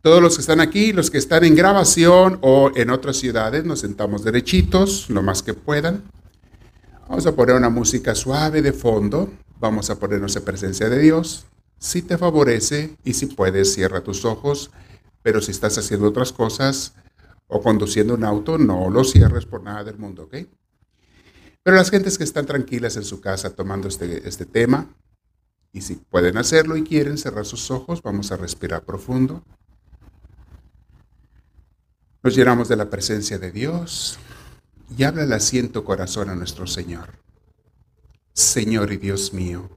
Todos los que están aquí, los que están en grabación o en otras ciudades, nos sentamos derechitos, lo más que puedan. Vamos a poner una música suave de fondo. Vamos a ponernos en presencia de Dios. Si te favorece y si puedes, cierra tus ojos. Pero si estás haciendo otras cosas o conduciendo un auto, no lo cierres por nada del mundo, ¿ok? Pero las gentes que están tranquilas en su casa tomando este, este tema, y si pueden hacerlo y quieren cerrar sus ojos, vamos a respirar profundo. Nos llenamos de la presencia de Dios y habla el asiento corazón a nuestro Señor. Señor y Dios mío,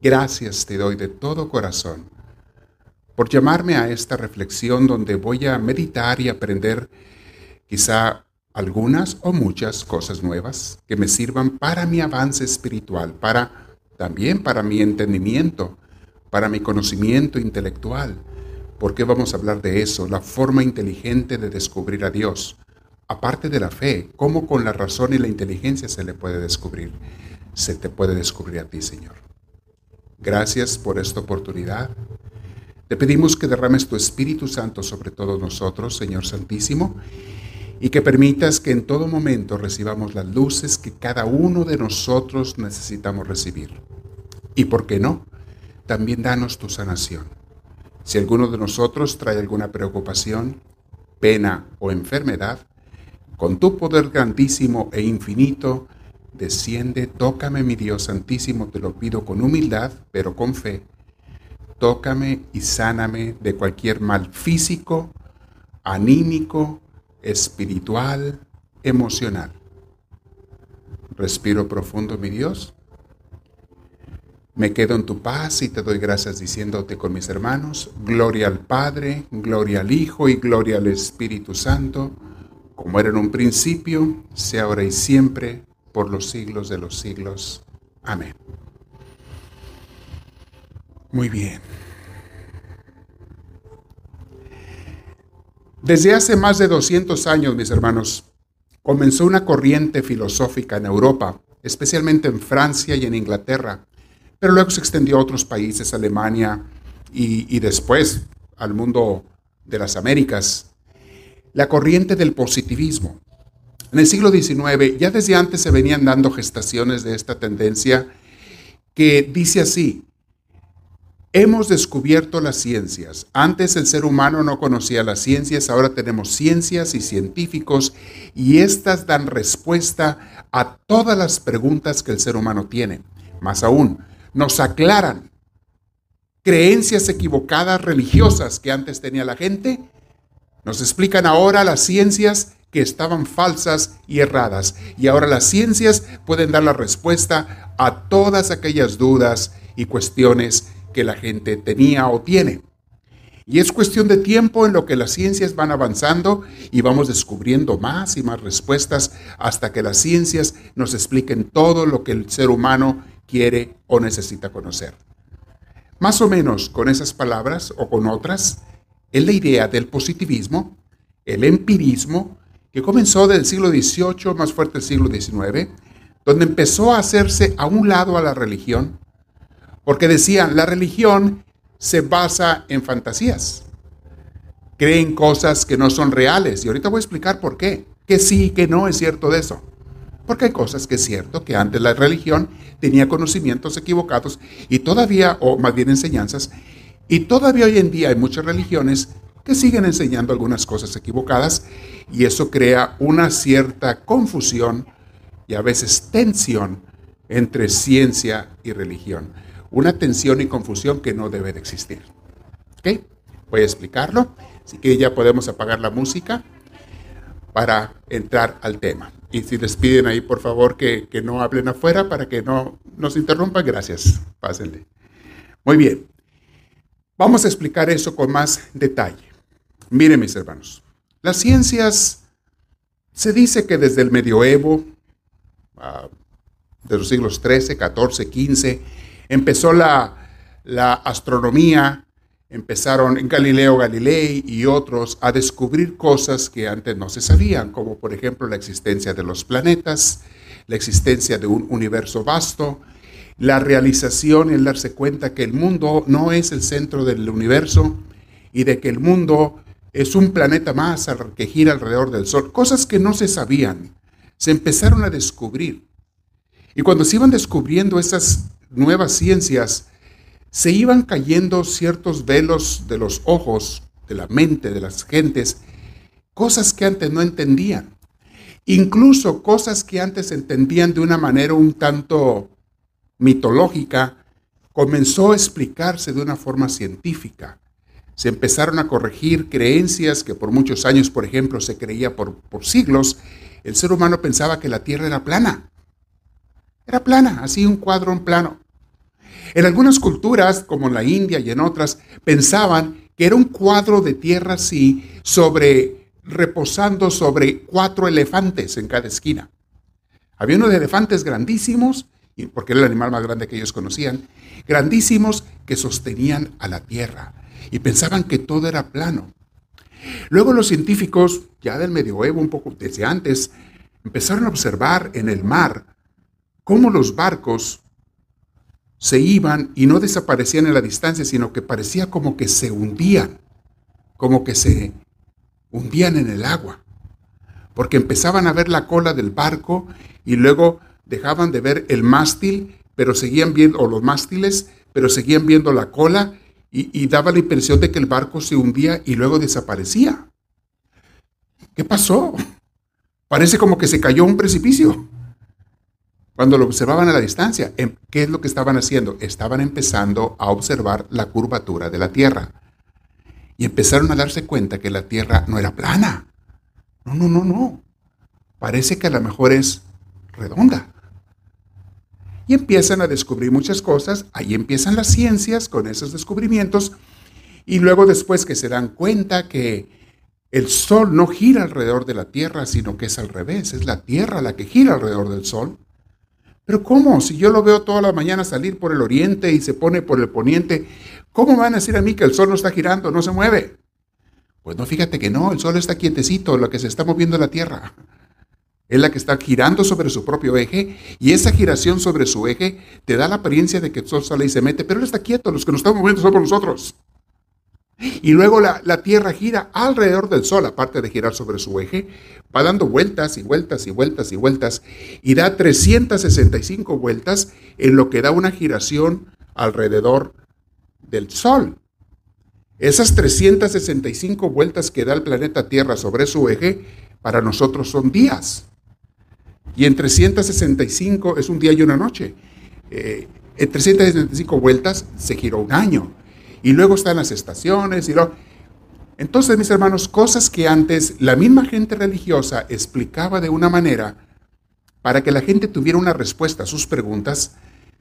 gracias te doy de todo corazón por llamarme a esta reflexión donde voy a meditar y aprender quizá algunas o muchas cosas nuevas que me sirvan para mi avance espiritual, para también para mi entendimiento, para mi conocimiento intelectual. ¿Por qué vamos a hablar de eso? La forma inteligente de descubrir a Dios. Aparte de la fe, ¿cómo con la razón y la inteligencia se le puede descubrir? Se te puede descubrir a ti, Señor. Gracias por esta oportunidad. Te pedimos que derrames tu Espíritu Santo sobre todos nosotros, Señor Santísimo, y que permitas que en todo momento recibamos las luces que cada uno de nosotros necesitamos recibir. Y por qué no, también danos tu sanación. Si alguno de nosotros trae alguna preocupación, pena o enfermedad, con tu poder grandísimo e infinito, desciende, tócame mi Dios santísimo, te lo pido con humildad, pero con fe. Tócame y sáname de cualquier mal físico, anímico, espiritual, emocional. Respiro profundo, mi Dios. Me quedo en tu paz y te doy gracias diciéndote con mis hermanos, gloria al Padre, gloria al Hijo y gloria al Espíritu Santo, como era en un principio, sea ahora y siempre, por los siglos de los siglos. Amén. Muy bien. Desde hace más de 200 años, mis hermanos, comenzó una corriente filosófica en Europa, especialmente en Francia y en Inglaterra, pero luego se extendió a otros países, Alemania y, después al mundo de las Américas, la corriente del positivismo. En el siglo XIX, ya desde antes se venían dando gestaciones de esta tendencia que dice así, Hemos descubierto las ciencias. Antes el ser humano no conocía las ciencias, ahora tenemos ciencias y científicos y éstas dan respuesta a todas las preguntas que el ser humano tiene. Más aún, nos aclaran creencias equivocadas religiosas que antes tenía la gente. Nos explican ahora las ciencias que estaban falsas y erradas. Y ahora las ciencias pueden dar la respuesta a todas aquellas dudas y cuestiones que la gente tenía o tiene. Y es cuestión de tiempo en lo que las ciencias van avanzando y vamos descubriendo más y más respuestas hasta que las ciencias nos expliquen todo lo que el ser humano quiere o necesita conocer. Más o menos con esas palabras o con otras, es la idea del positivismo, el empirismo, que comenzó del siglo XVIII, más fuerte el siglo XIX, donde empezó a hacerse a un lado a la religión porque decían, la religión se basa en fantasías. Creen cosas que no son reales. Y ahorita voy a explicar por qué. Que sí y que no es cierto de eso. Porque hay cosas que es cierto que antes la religión tenía conocimientos equivocados y todavía, o más bien enseñanzas, y todavía hoy en día hay muchas religiones que siguen enseñando algunas cosas equivocadas y eso crea una cierta confusión y a veces tensión entre ciencia y religión una tensión y confusión que no debe de existir. ¿Ok? Voy a explicarlo. Así que ya podemos apagar la música para entrar al tema. Y si les piden ahí, por favor, que, que no hablen afuera para que no nos interrumpan, gracias. Pásenle. Muy bien. Vamos a explicar eso con más detalle. Miren, mis hermanos, las ciencias se dice que desde el medioevo, uh, de los siglos XIII, XIV, XV, empezó la, astronomía, empezaron en Galileo Galilei y otros a descubrir cosas que antes no se sabían, como por ejemplo la existencia de los planetas, la existencia de un universo vasto, la realización, el darse cuenta que el mundo no es el centro del universo y de que el mundo es un planeta más que gira alrededor del Sol. Cosas que no se sabían, se empezaron a descubrir. Y cuando se iban descubriendo esas nuevas ciencias, se iban cayendo ciertos velos de los ojos, de la mente de las gentes, cosas que antes no entendían. Incluso cosas que antes entendían de una manera un tanto mitológica, comenzó a explicarse de una forma científica. Se empezaron a corregir creencias que por muchos años, por ejemplo, se creía por, por siglos. El ser humano pensaba que la Tierra era plana. Era plana, así un cuadro en plano. En algunas culturas, como en la India y en otras, pensaban que era un cuadro de tierra así, sobre, reposando sobre cuatro elefantes en cada esquina. Había unos elefantes grandísimos, porque era el animal más grande que ellos conocían, grandísimos que sostenían a la tierra y pensaban que todo era plano. Luego los científicos, ya del medioevo, un poco desde antes, empezaron a observar en el mar cómo los barcos se iban y no desaparecían en la distancia, sino que parecía como que se hundían, como que se hundían en el agua, porque empezaban a ver la cola del barco y luego dejaban de ver el mástil, pero seguían viendo, o los mástiles, pero seguían viendo la cola y, y daba la impresión de que el barco se hundía y luego desaparecía. ¿Qué pasó? Parece como que se cayó un precipicio. Cuando lo observaban a la distancia, em, ¿qué es lo que estaban haciendo? Estaban empezando a observar la curvatura de la Tierra. Y empezaron a darse cuenta que la Tierra no era plana. No, no, no, no. Parece que a lo mejor es redonda. Y empiezan a descubrir muchas cosas. Ahí empiezan las ciencias con esos descubrimientos. Y luego después que se dan cuenta que el Sol no gira alrededor de la Tierra, sino que es al revés. Es la Tierra la que gira alrededor del Sol. Pero ¿cómo? Si yo lo veo toda la mañana salir por el oriente y se pone por el poniente, ¿cómo van a decir a mí que el sol no está girando, no se mueve? Pues no, fíjate que no, el sol está quietecito, lo que se está moviendo la Tierra. Es la que está girando sobre su propio eje y esa giración sobre su eje te da la apariencia de que el sol sale y se mete, pero él está quieto, los que nos estamos moviendo somos nosotros. Y luego la, Tierra gira alrededor del Sol, aparte de girar sobre su eje, va dando vueltas y vueltas y vueltas y vueltas, y da 365 vueltas en lo que da una giración alrededor del Sol. Esas 365 vueltas que da el planeta Tierra sobre su eje, para nosotros son días. Y en 365 es un día y una noche. Eh, en 365 vueltas se giró un año y luego están las estaciones y lo... Entonces, mis hermanos, cosas que antes la misma gente religiosa explicaba de una manera para que la gente tuviera una respuesta a sus preguntas,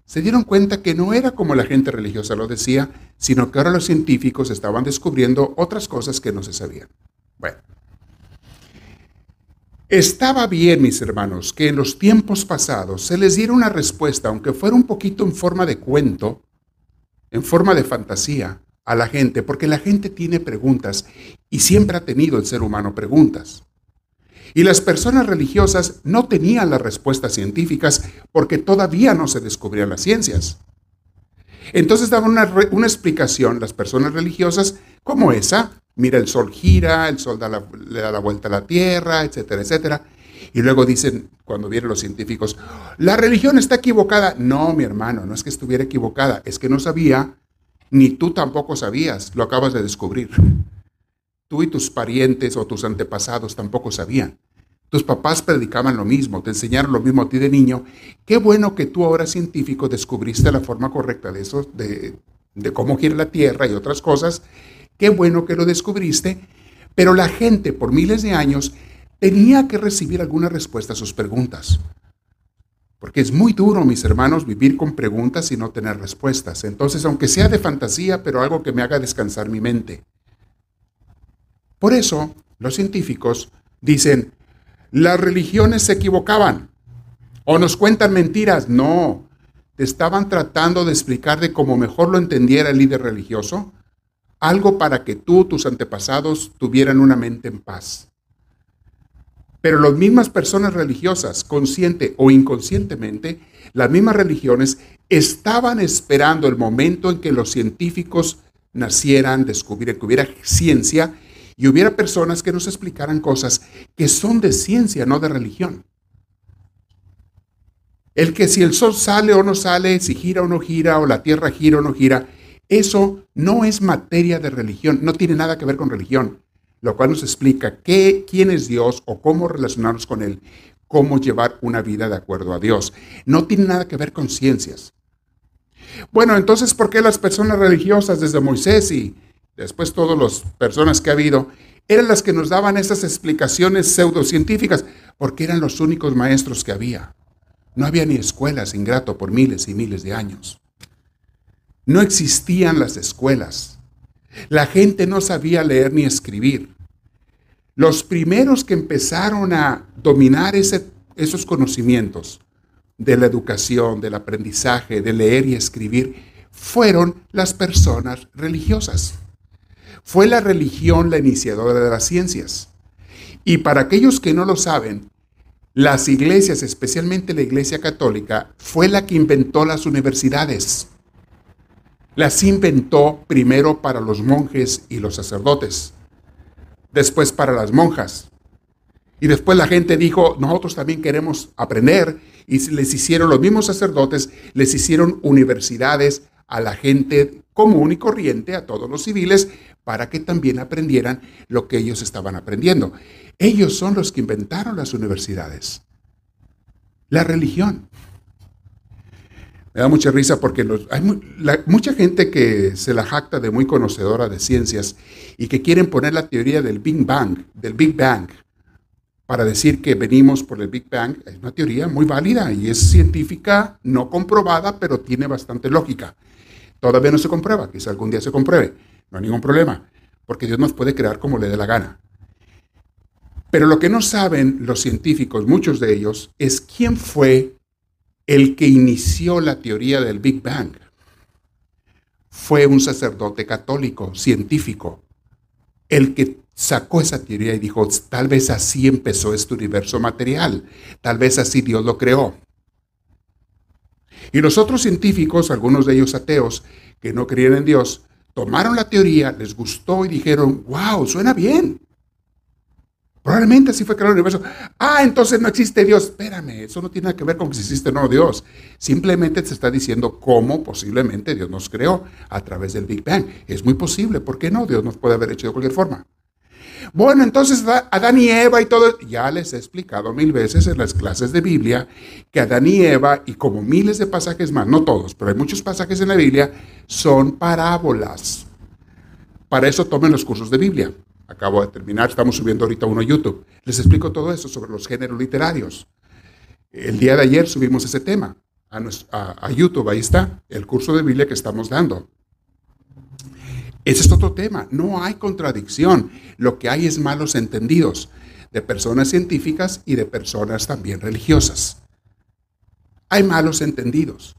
se dieron cuenta que no era como la gente religiosa lo decía, sino que ahora los científicos estaban descubriendo otras cosas que no se sabían. Bueno, estaba bien, mis hermanos, que en los tiempos pasados se les diera una respuesta, aunque fuera un poquito en forma de cuento, en forma de fantasía a la gente, porque la gente tiene preguntas y siempre ha tenido el ser humano preguntas. Y las personas religiosas no tenían las respuestas científicas porque todavía no se descubrían las ciencias. Entonces daban una, una explicación las personas religiosas como esa. Mira, el sol gira, el sol le da la vuelta a la tierra, etcétera, etcétera. Y luego dicen, cuando vienen los científicos, la religión está equivocada. No, mi hermano, no es que estuviera equivocada, es que no sabía, ni tú tampoco sabías, lo acabas de descubrir. Tú y tus parientes o tus antepasados tampoco sabían. Tus papás predicaban lo mismo, te enseñaron lo mismo a ti de niño. Qué bueno que tú ahora científico descubriste la forma correcta de eso, de, de cómo gira la Tierra y otras cosas. Qué bueno que lo descubriste. Pero la gente por miles de años tenía que recibir alguna respuesta a sus preguntas. Porque es muy duro, mis hermanos, vivir con preguntas y no tener respuestas. Entonces, aunque sea de fantasía, pero algo que me haga descansar mi mente. Por eso, los científicos dicen, las religiones se equivocaban o nos cuentan mentiras. No, te estaban tratando de explicar de cómo mejor lo entendiera el líder religioso, algo para que tú, tus antepasados, tuvieran una mente en paz. Pero las mismas personas religiosas, consciente o inconscientemente, las mismas religiones estaban esperando el momento en que los científicos nacieran, descubrieran, que hubiera ciencia y hubiera personas que nos explicaran cosas que son de ciencia, no de religión. El que si el sol sale o no sale, si gira o no gira, o la tierra gira o no gira, eso no es materia de religión, no tiene nada que ver con religión, lo cual nos explica qué, quién es Dios o cómo relacionarnos con Él, cómo llevar una vida de acuerdo a Dios. No tiene nada que ver con ciencias. Bueno, entonces, ¿por qué las personas religiosas desde Moisés y después todas las personas que ha habido eran las que nos daban esas explicaciones pseudocientíficas? Porque eran los únicos maestros que había. No había ni escuelas, ingrato, por miles y miles de años. No existían las escuelas. La gente no sabía leer ni escribir. Los primeros que empezaron a dominar esos conocimientos de la educación, del aprendizaje, de leer y escribir, fueron las personas religiosas. Fue la religión la iniciadora de las ciencias. Y para aquellos que no lo saben, las iglesias, especialmente la iglesia católica, fue la que inventó las universidades. Las inventó primero para los monjes y los sacerdotes, después para las monjas. Y después la gente dijo, nosotros también queremos aprender. Y les hicieron los mismos sacerdotes, les hicieron universidades a la gente común y corriente, a todos los civiles, para que también aprendieran lo que ellos estaban aprendiendo. Ellos son los que inventaron las universidades. La religión. Me da mucha risa porque hay mucha gente que se la jacta de muy conocedora de ciencias y que quieren poner la teoría del Big Bang, del Big Bang, para decir que venimos por el Big Bang. Es una teoría muy válida y es científica, no comprobada, pero tiene bastante lógica. Todavía no se comprueba, quizá algún día se compruebe, no hay ningún problema, porque Dios nos puede crear como le dé la gana. Pero lo que no saben los científicos, muchos de ellos, es quién fue el que inició la teoría del Big Bang. Fue un sacerdote católico, científico, el que sacó esa teoría y dijo, tal vez así empezó este universo material, tal vez así Dios lo creó. Y los otros científicos, algunos de ellos ateos, que no creían en Dios, tomaron la teoría, les gustó y dijeron, wow, suena bien. Probablemente así fue creado el universo. Ah, entonces no existe Dios. Espérame, eso no tiene nada que ver con si existe o no Dios. Simplemente se está diciendo cómo posiblemente Dios nos creó a través del Big Bang. Es muy posible. ¿Por qué no? Dios nos puede haber hecho de cualquier forma. Bueno, entonces Adán y Eva y todo, ya les he explicado mil veces en las clases de Biblia que Adán y Eva y como miles de pasajes más, no todos, pero hay muchos pasajes en la Biblia, son parábolas. Para eso tomen los cursos de Biblia. Acabo de terminar, estamos subiendo ahorita uno a YouTube. Les explico todo eso sobre los géneros literarios. El día de ayer subimos ese tema a, YouTube, ahí está, el curso de Biblia que estamos dando. Ese es otro tema, no hay contradicción, lo que hay es malos entendidos de personas científicas y de personas también religiosas. Hay malos entendidos.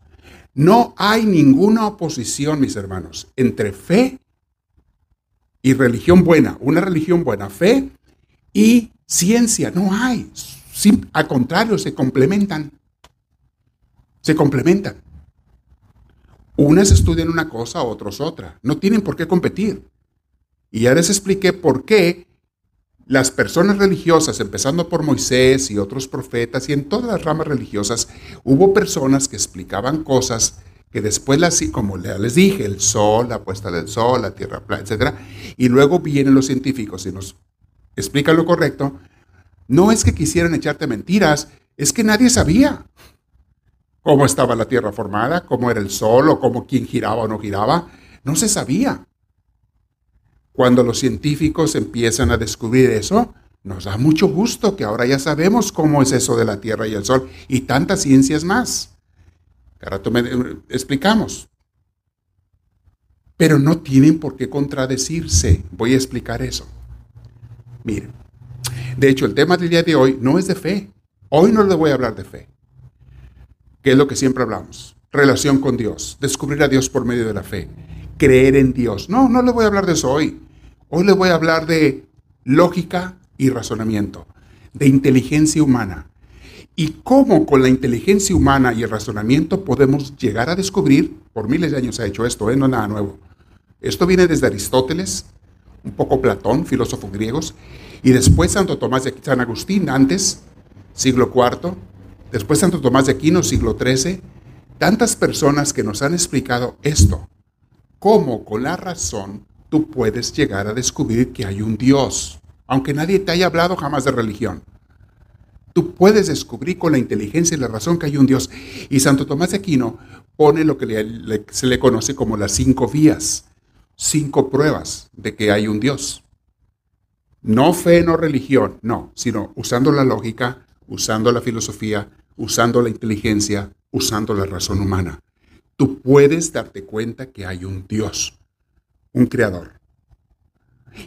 No hay ninguna oposición, mis hermanos, entre fe y religión buena, una religión buena, fe y ciencia. No hay. al contrario, se complementan. Se complementan. Unas estudian una cosa, otros otra. No tienen por qué competir. Y ya les expliqué por qué las personas religiosas, empezando por Moisés y otros profetas y en todas las ramas religiosas, hubo personas que explicaban cosas que después, las, como les dije, el sol, la puesta del sol, la tierra plana, etc. Y luego vienen los científicos y nos explican lo correcto. No es que quisieran echarte mentiras, es que nadie sabía cómo estaba la tierra formada, cómo era el sol o cómo quién giraba o no giraba. No se sabía. Cuando los científicos empiezan a descubrir eso, nos da mucho gusto que ahora ya sabemos cómo es eso de la tierra y el sol y tantas ciencias más. Ahora me, eh, explicamos. Pero no tienen por qué contradecirse. Voy a explicar eso. Miren, de hecho, el tema del día de hoy no es de fe. Hoy no le voy a hablar de fe. ¿Qué es lo que siempre hablamos? Relación con Dios, descubrir a Dios por medio de la fe, creer en Dios. No, no le voy a hablar de eso hoy. Hoy le voy a hablar de lógica y razonamiento, de inteligencia humana, y cómo con la inteligencia humana y el razonamiento podemos llegar a descubrir, por miles de años se ha hecho esto, ¿eh? no nada nuevo, Esto viene desde Aristóteles, un poco Platón, filósofos griegos, y después Santo Tomás de San Agustín, antes, siglo IV, después Santo Tomás de Aquino, siglo XIII, tantas personas que nos han explicado esto, cómo con la razón tú puedes llegar a descubrir que hay un Dios, aunque nadie te haya hablado jamás de religión. Tú puedes descubrir con la inteligencia y la razón que hay un Dios. Y Santo Tomás de Aquino pone lo que se le conoce como las cinco vías, cinco pruebas de que hay un Dios. No fe, no religión, no, sino usando la lógica, usando la filosofía, usando la inteligencia, usando la razón humana. Tú puedes darte cuenta que hay un Dios, un creador.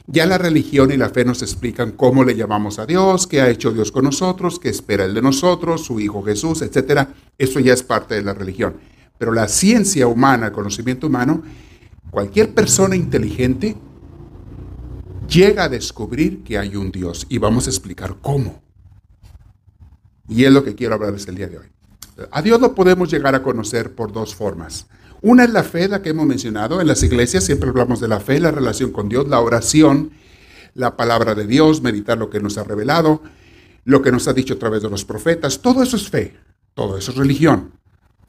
Ya la religión y la fe nos explican cómo le llamamos a Dios, qué ha hecho Dios con nosotros, qué espera Él de nosotros, su Hijo Jesús, etc. Eso ya es parte de la religión. Pero la ciencia humana, el conocimiento humano, cualquier persona inteligente llega a descubrir que hay un Dios y vamos a explicar cómo. Y es lo que quiero hablarles el día de hoy. A Dios lo podemos llegar a conocer por dos formas. Una es la fe, la que hemos mencionado. En las iglesias siempre hablamos de la fe, la relación con Dios, la oración, la palabra de Dios, meditar lo que nos ha revelado, lo que nos ha dicho a través de los profetas. Todo eso es fe, todo eso es religión.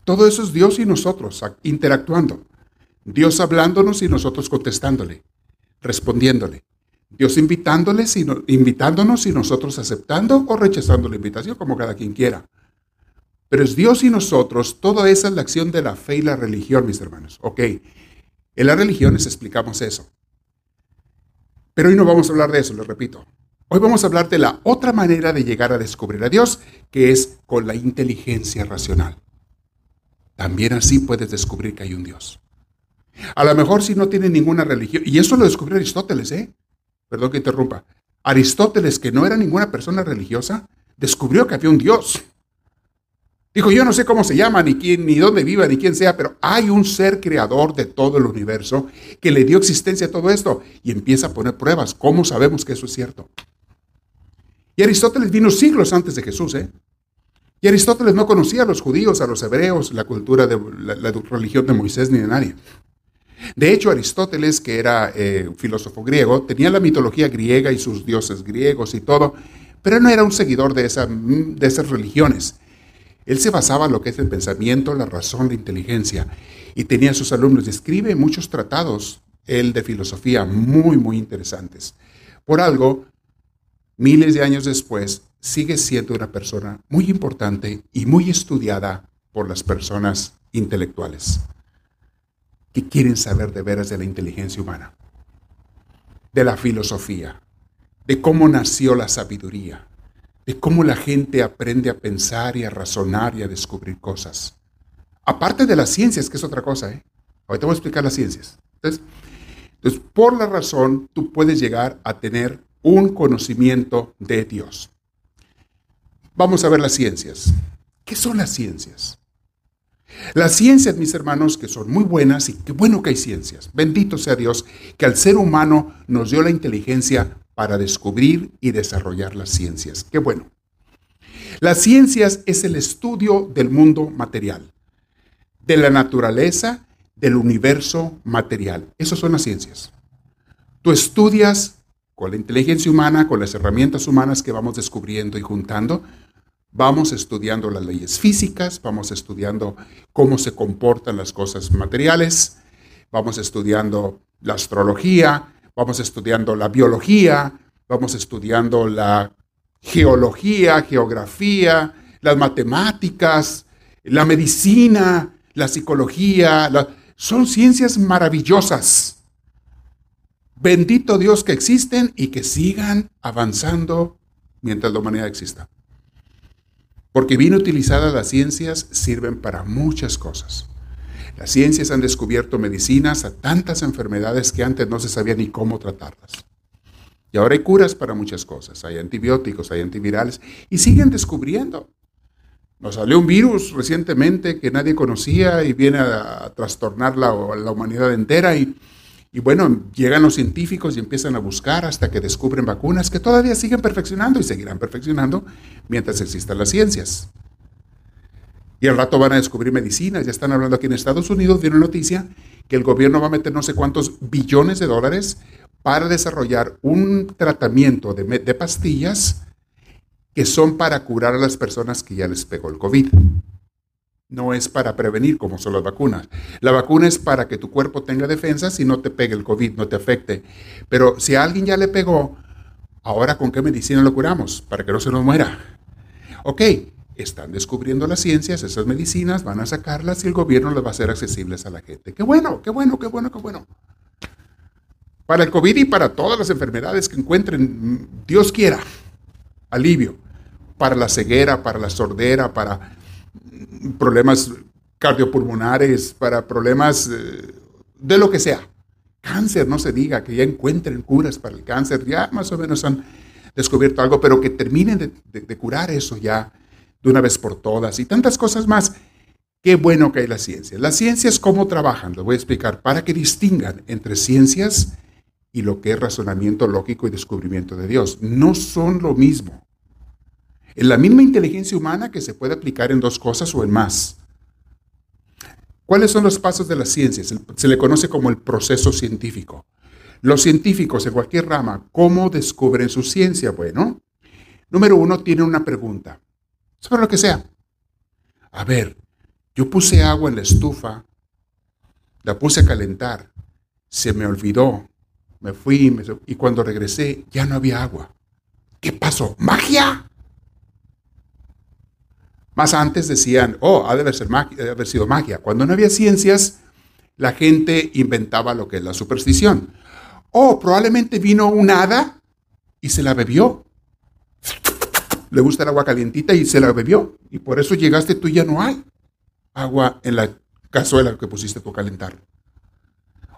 Todo eso es Dios y nosotros interactuando. Dios hablándonos y nosotros contestándole, respondiéndole. Dios invitándoles y invitándonos y nosotros aceptando o rechazando la invitación, como cada quien quiera. Pero es Dios y nosotros, toda esa es la acción de la fe y la religión, mis hermanos. Ok, en las religiones explicamos eso. Pero hoy no vamos a hablar de eso, lo repito. Hoy vamos a hablar de la otra manera de llegar a descubrir a Dios, que es con la inteligencia racional. También así puedes descubrir que hay un Dios. A lo mejor si no tiene ninguna religión, y eso lo descubrió Aristóteles, ¿eh? Perdón que interrumpa. Aristóteles, que no era ninguna persona religiosa, descubrió que había un Dios. Dijo, yo no sé cómo se llama, ni quién, ni dónde viva, ni quién sea, pero hay un ser creador de todo el universo que le dio existencia a todo esto y empieza a poner pruebas. ¿Cómo sabemos que eso es cierto? Y Aristóteles vino siglos antes de Jesús, ¿eh? Y Aristóteles no conocía a los judíos, a los hebreos, la cultura de la, religión de Moisés ni de nadie. De hecho, Aristóteles, que era eh, un filósofo griego, tenía la mitología griega y sus dioses griegos y todo, pero no era un seguidor de, esa, de esas religiones. Él se basaba en lo que es el pensamiento, la razón, la inteligencia. Y tenía a sus alumnos, escribe muchos tratados, él de filosofía, muy, muy interesantes. Por algo, miles de años después, sigue siendo una persona muy importante y muy estudiada por las personas intelectuales que quieren saber de veras de la inteligencia humana, de la filosofía, de cómo nació la sabiduría, de cómo la gente aprende a pensar y a razonar y a descubrir cosas. Aparte de las ciencias, que es otra cosa, ¿eh? Ahorita voy a explicar las ciencias. Entonces, entonces, por la razón, tú puedes llegar a tener un conocimiento de Dios. Vamos a ver las ciencias. ¿Qué son las ciencias? Las ciencias, mis hermanos, que son muy buenas y qué bueno que hay ciencias. Bendito sea Dios que al ser humano nos dio la inteligencia para descubrir y desarrollar las ciencias. Qué bueno. Las ciencias es el estudio del mundo material, de la naturaleza, del universo material. Esas son las ciencias. Tú estudias con la inteligencia humana, con las herramientas humanas que vamos descubriendo y juntando, vamos estudiando las leyes físicas, vamos estudiando cómo se comportan las cosas materiales, vamos estudiando la astrología, vamos estudiando la biología, vamos estudiando la geología, geografía, las matemáticas, la medicina, la psicología, son ciencias maravillosas. Bendito Dios que existen y que sigan avanzando mientras la humanidad exista. Porque bien utilizadas las ciencias sirven para muchas cosas. Las ciencias han descubierto medicinas a tantas enfermedades que antes no se sabía ni cómo tratarlas. Y ahora hay curas para muchas cosas. Hay antibióticos, hay antivirales y siguen descubriendo. Nos salió un virus recientemente que nadie conocía y viene a, trastornar la, la, humanidad entera. Y, y bueno, llegan los científicos y empiezan a buscar hasta que descubren vacunas que todavía siguen perfeccionando y seguirán perfeccionando mientras existan las ciencias. Y al rato van a descubrir medicinas. Ya están hablando aquí en Estados Unidos una noticia que el gobierno va a meter no sé cuántos billones de dólares para desarrollar un tratamiento de, de pastillas que son para curar a las personas que ya les pegó el COVID. No es para prevenir como son las vacunas. La vacuna es para que tu cuerpo tenga defensas y no te pegue el COVID, no te afecte. Pero si a alguien ya le pegó, ahora con qué medicina lo curamos para que no se nos muera. Ok, están descubriendo las ciencias, esas medicinas, van a sacarlas y el gobierno las va a hacer accesibles a la gente. Qué bueno, qué bueno, qué bueno, qué bueno. Para el COVID y para todas las enfermedades que encuentren, Dios quiera, alivio. Para la ceguera, para la sordera, para problemas cardiopulmonares, para problemas eh, de lo que sea. Cáncer, no se diga, que ya encuentren curas para el cáncer, ya más o menos han descubierto algo, pero que terminen de curar eso ya de una vez por todas y tantas cosas más. Qué bueno que hay la ciencia. Las ciencias, ¿cómo trabajan? Lo voy a explicar para que distingan entre ciencias y lo que es razonamiento lógico y descubrimiento de Dios. No son lo mismo. En la misma inteligencia humana que se puede aplicar en dos cosas o en más. ¿Cuáles son los pasos de las ciencias? Se le conoce como el proceso científico. Los científicos en cualquier rama, ¿cómo descubren su ciencia? Bueno, número uno, tienen una pregunta sobre lo que sea. A ver, yo puse agua en la estufa, la puse a calentar, se me olvidó, me fui y cuando regresé ya no había agua. ¿Qué pasó? ¿Magia? Más antes decían, oh, ha de haber, haber sido magia. Cuando no había ciencias, la gente inventaba lo que es la superstición. Oh, probablemente vino un hada y se la bebió le gusta el agua calientita y se la bebió. Y por eso llegaste tú y ya no hay agua en la cazuela que pusiste tú a calentar.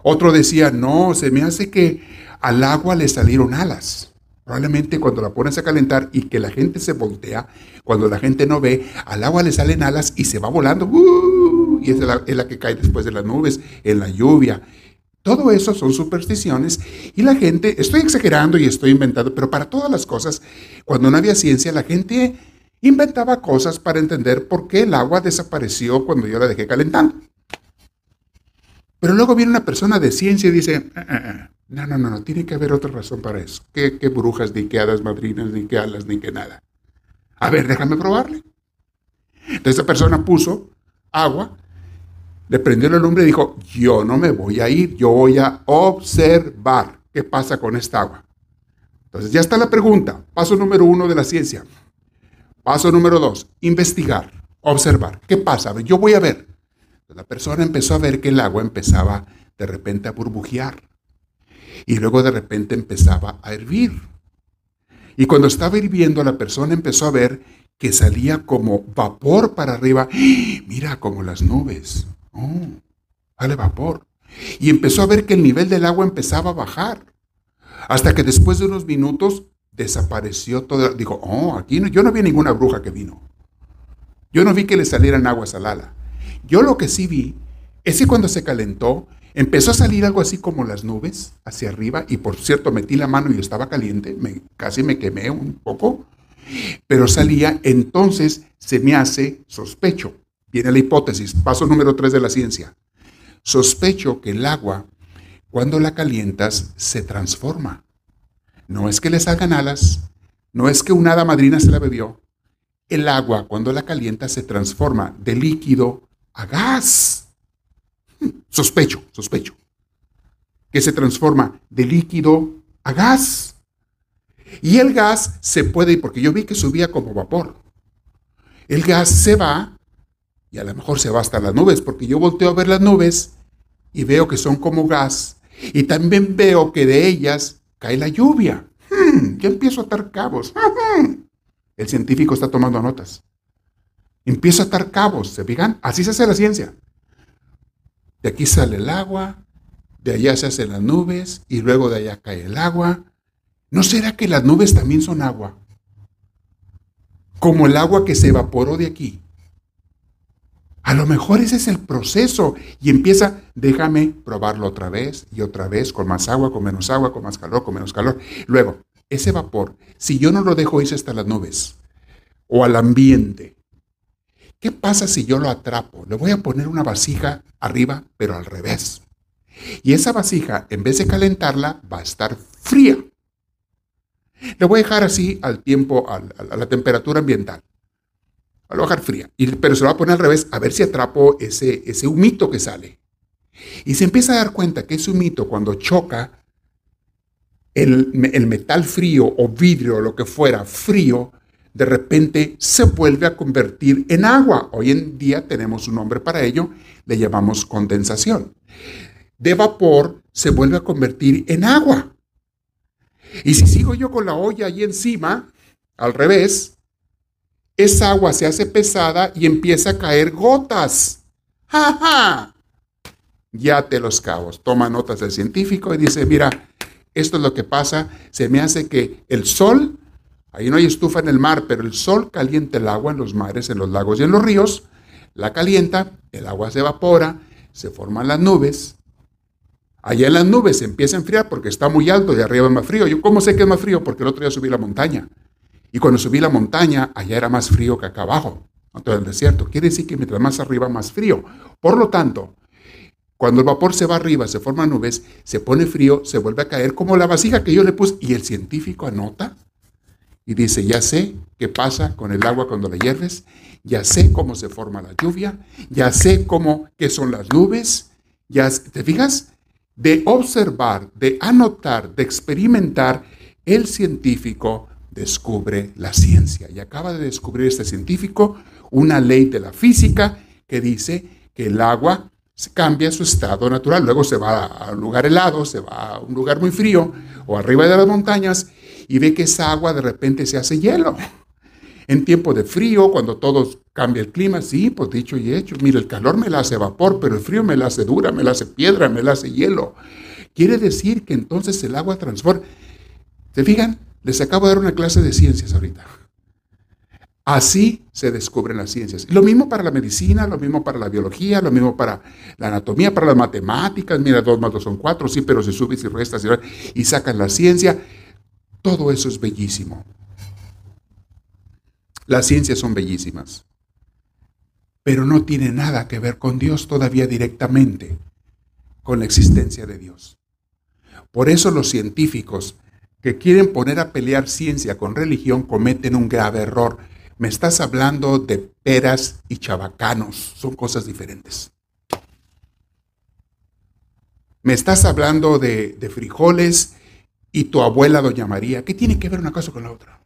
Otro decía, no, se me hace que al agua le salieron alas. Probablemente cuando la pones a calentar y que la gente se voltea, cuando la gente no ve, al agua le salen alas y se va volando. ¡uh! y es la, es la que cae después de las nubes, en la lluvia. Todo eso son supersticiones y la gente, estoy exagerando y estoy inventando, pero para todas las cosas, cuando no había ciencia, la gente inventaba cosas para entender por qué el agua desapareció cuando yo la dejé calentando. Pero luego viene una persona de ciencia y dice, ah, ah, ah, no, no, no, no, tiene que haber otra razón para eso. ¿Qué, brujas, ni qué hadas madrinas, ni qué alas, ni qué nada? A ver, déjame probarle. Entonces esa persona puso agua le prendió la lumbre y dijo, yo no me voy a ir, yo voy a observar qué pasa con esta agua. Entonces ya está la pregunta, paso número uno de la ciencia. Paso número dos, investigar, observar. ¿Qué pasa? Yo voy a ver. La persona empezó a ver que el agua empezaba de repente a burbujear y luego de repente empezaba a hervir. Y cuando estaba hirviendo, la persona empezó a ver que salía como vapor para arriba. ¡Ah! Mira, como las nubes. Oh, sale vapor. Y empezó a ver que el nivel del agua empezaba a bajar. Hasta que después de unos minutos desapareció todo. Dijo, oh, aquí no, yo no vi ninguna bruja que vino. Yo no vi que le salieran aguas al ala. Yo lo que sí vi es que cuando se calentó, empezó a salir algo así como las nubes hacia arriba. Y por cierto, metí la mano y estaba caliente. Me, casi me quemé un poco. Pero salía, entonces se me hace sospecho Viene la hipótesis, paso número tres de la ciencia. Sospecho que el agua, cuando la calientas, se transforma. No es que le salgan alas, no es que una hada madrina se la bebió. El agua, cuando la calienta, se transforma de líquido a gas. Sospecho, sospecho. Que se transforma de líquido a gas. Y el gas se puede, porque yo vi que subía como vapor. El gas se va y a lo mejor se va hasta las nubes, porque yo volteo a ver las nubes y veo que son como gas, y también veo que de ellas cae la lluvia. Hmm, yo empiezo a atar cabos. El científico está tomando notas. Empiezo a atar cabos, ¿se fijan? Así se hace la ciencia. De aquí sale el agua, de allá se hacen las nubes y luego de allá cae el agua. ¿No será que las nubes también son agua? Como el agua que se evaporó de aquí a lo mejor ese es el proceso y empieza, déjame probarlo otra vez y otra vez, con más agua, con menos agua, con más calor, con menos calor. Luego, ese vapor, si yo no lo dejo irse hasta las nubes o al ambiente, ¿qué pasa si yo lo atrapo? Le voy a poner una vasija arriba, pero al revés. Y esa vasija, en vez de calentarla, va a estar fría. Le voy a dejar así al tiempo, a, la temperatura ambiental. La voy a dejar fría. pero se lo va a poner al revés a ver si atrapo ese, ese humito que sale. Y se empieza a dar cuenta que ese humito cuando choca el, el metal frío o vidrio o lo que fuera frío, de repente se vuelve a convertir en agua. Hoy en día tenemos un nombre para ello, le llamamos condensación. De vapor se vuelve a convertir en agua. Y si sigo yo con la olla ahí encima, al revés, esa agua se hace pesada y empieza a caer gotas. ¡Ja, ja! Ya te los cabos. Toma notas del científico y dice, mira, esto es lo que pasa. Se me hace que el sol Ahí no hay estufa en el mar, pero el sol calienta el agua en los mares, en los lagos y en los ríos. La calienta, el agua se evapora, se forman las nubes. Allá en las nubes se empieza a enfriar porque está muy alto y arriba es más frío. ¿Yo cómo sé que es más frío? Porque el otro día subí la montaña. Y cuando subí la montaña, allá era más frío que acá abajo, en todo el desierto. Quiere decir que mientras más arriba, más frío. Por lo tanto, cuando el vapor se va arriba, se forman nubes, se pone frío, se vuelve a caer como la vasija que yo le puse. Y el científico anota y dice, ya sé qué pasa con el agua cuando la hierves, ya sé cómo se forma la lluvia, ya sé cómo, qué son las nubes, ya, ¿te fijas? De observar, de anotar, de experimentar, el científico descubre la ciencia. Y acaba de descubrir este científico una ley de la física que dice que el agua cambia su estado natural, luego se va a un lugar helado, se va a un lugar muy frío o arriba de las montañas y ve que esa agua de repente se hace hielo. En tiempo de frío, cuando todo cambia el clima, sí, pues dicho y hecho, mire, el calor me la hace vapor, pero el frío me la hace dura, me la hace piedra, me la hace hielo. Quiere decir que entonces el agua transforma. ¿Se fijan? Les acabo de dar una clase de ciencias ahorita. Así se descubren las ciencias. Lo mismo para la medicina, lo mismo para la biología, lo mismo para la anatomía, para las matemáticas. Mira, dos más dos son cuatro, sí, pero se subes y restas y sacan la ciencia. Todo eso es bellísimo. Las ciencias son bellísimas, pero no tiene nada que ver con Dios todavía directamente, con la existencia de Dios. Por eso los científicos que quieren poner a pelear ciencia con religión cometen un grave error. Me estás hablando de peras y chabacanos, son cosas diferentes. Me estás hablando de, de frijoles y tu abuela Doña María. ¿Qué tiene que ver una cosa con la otra?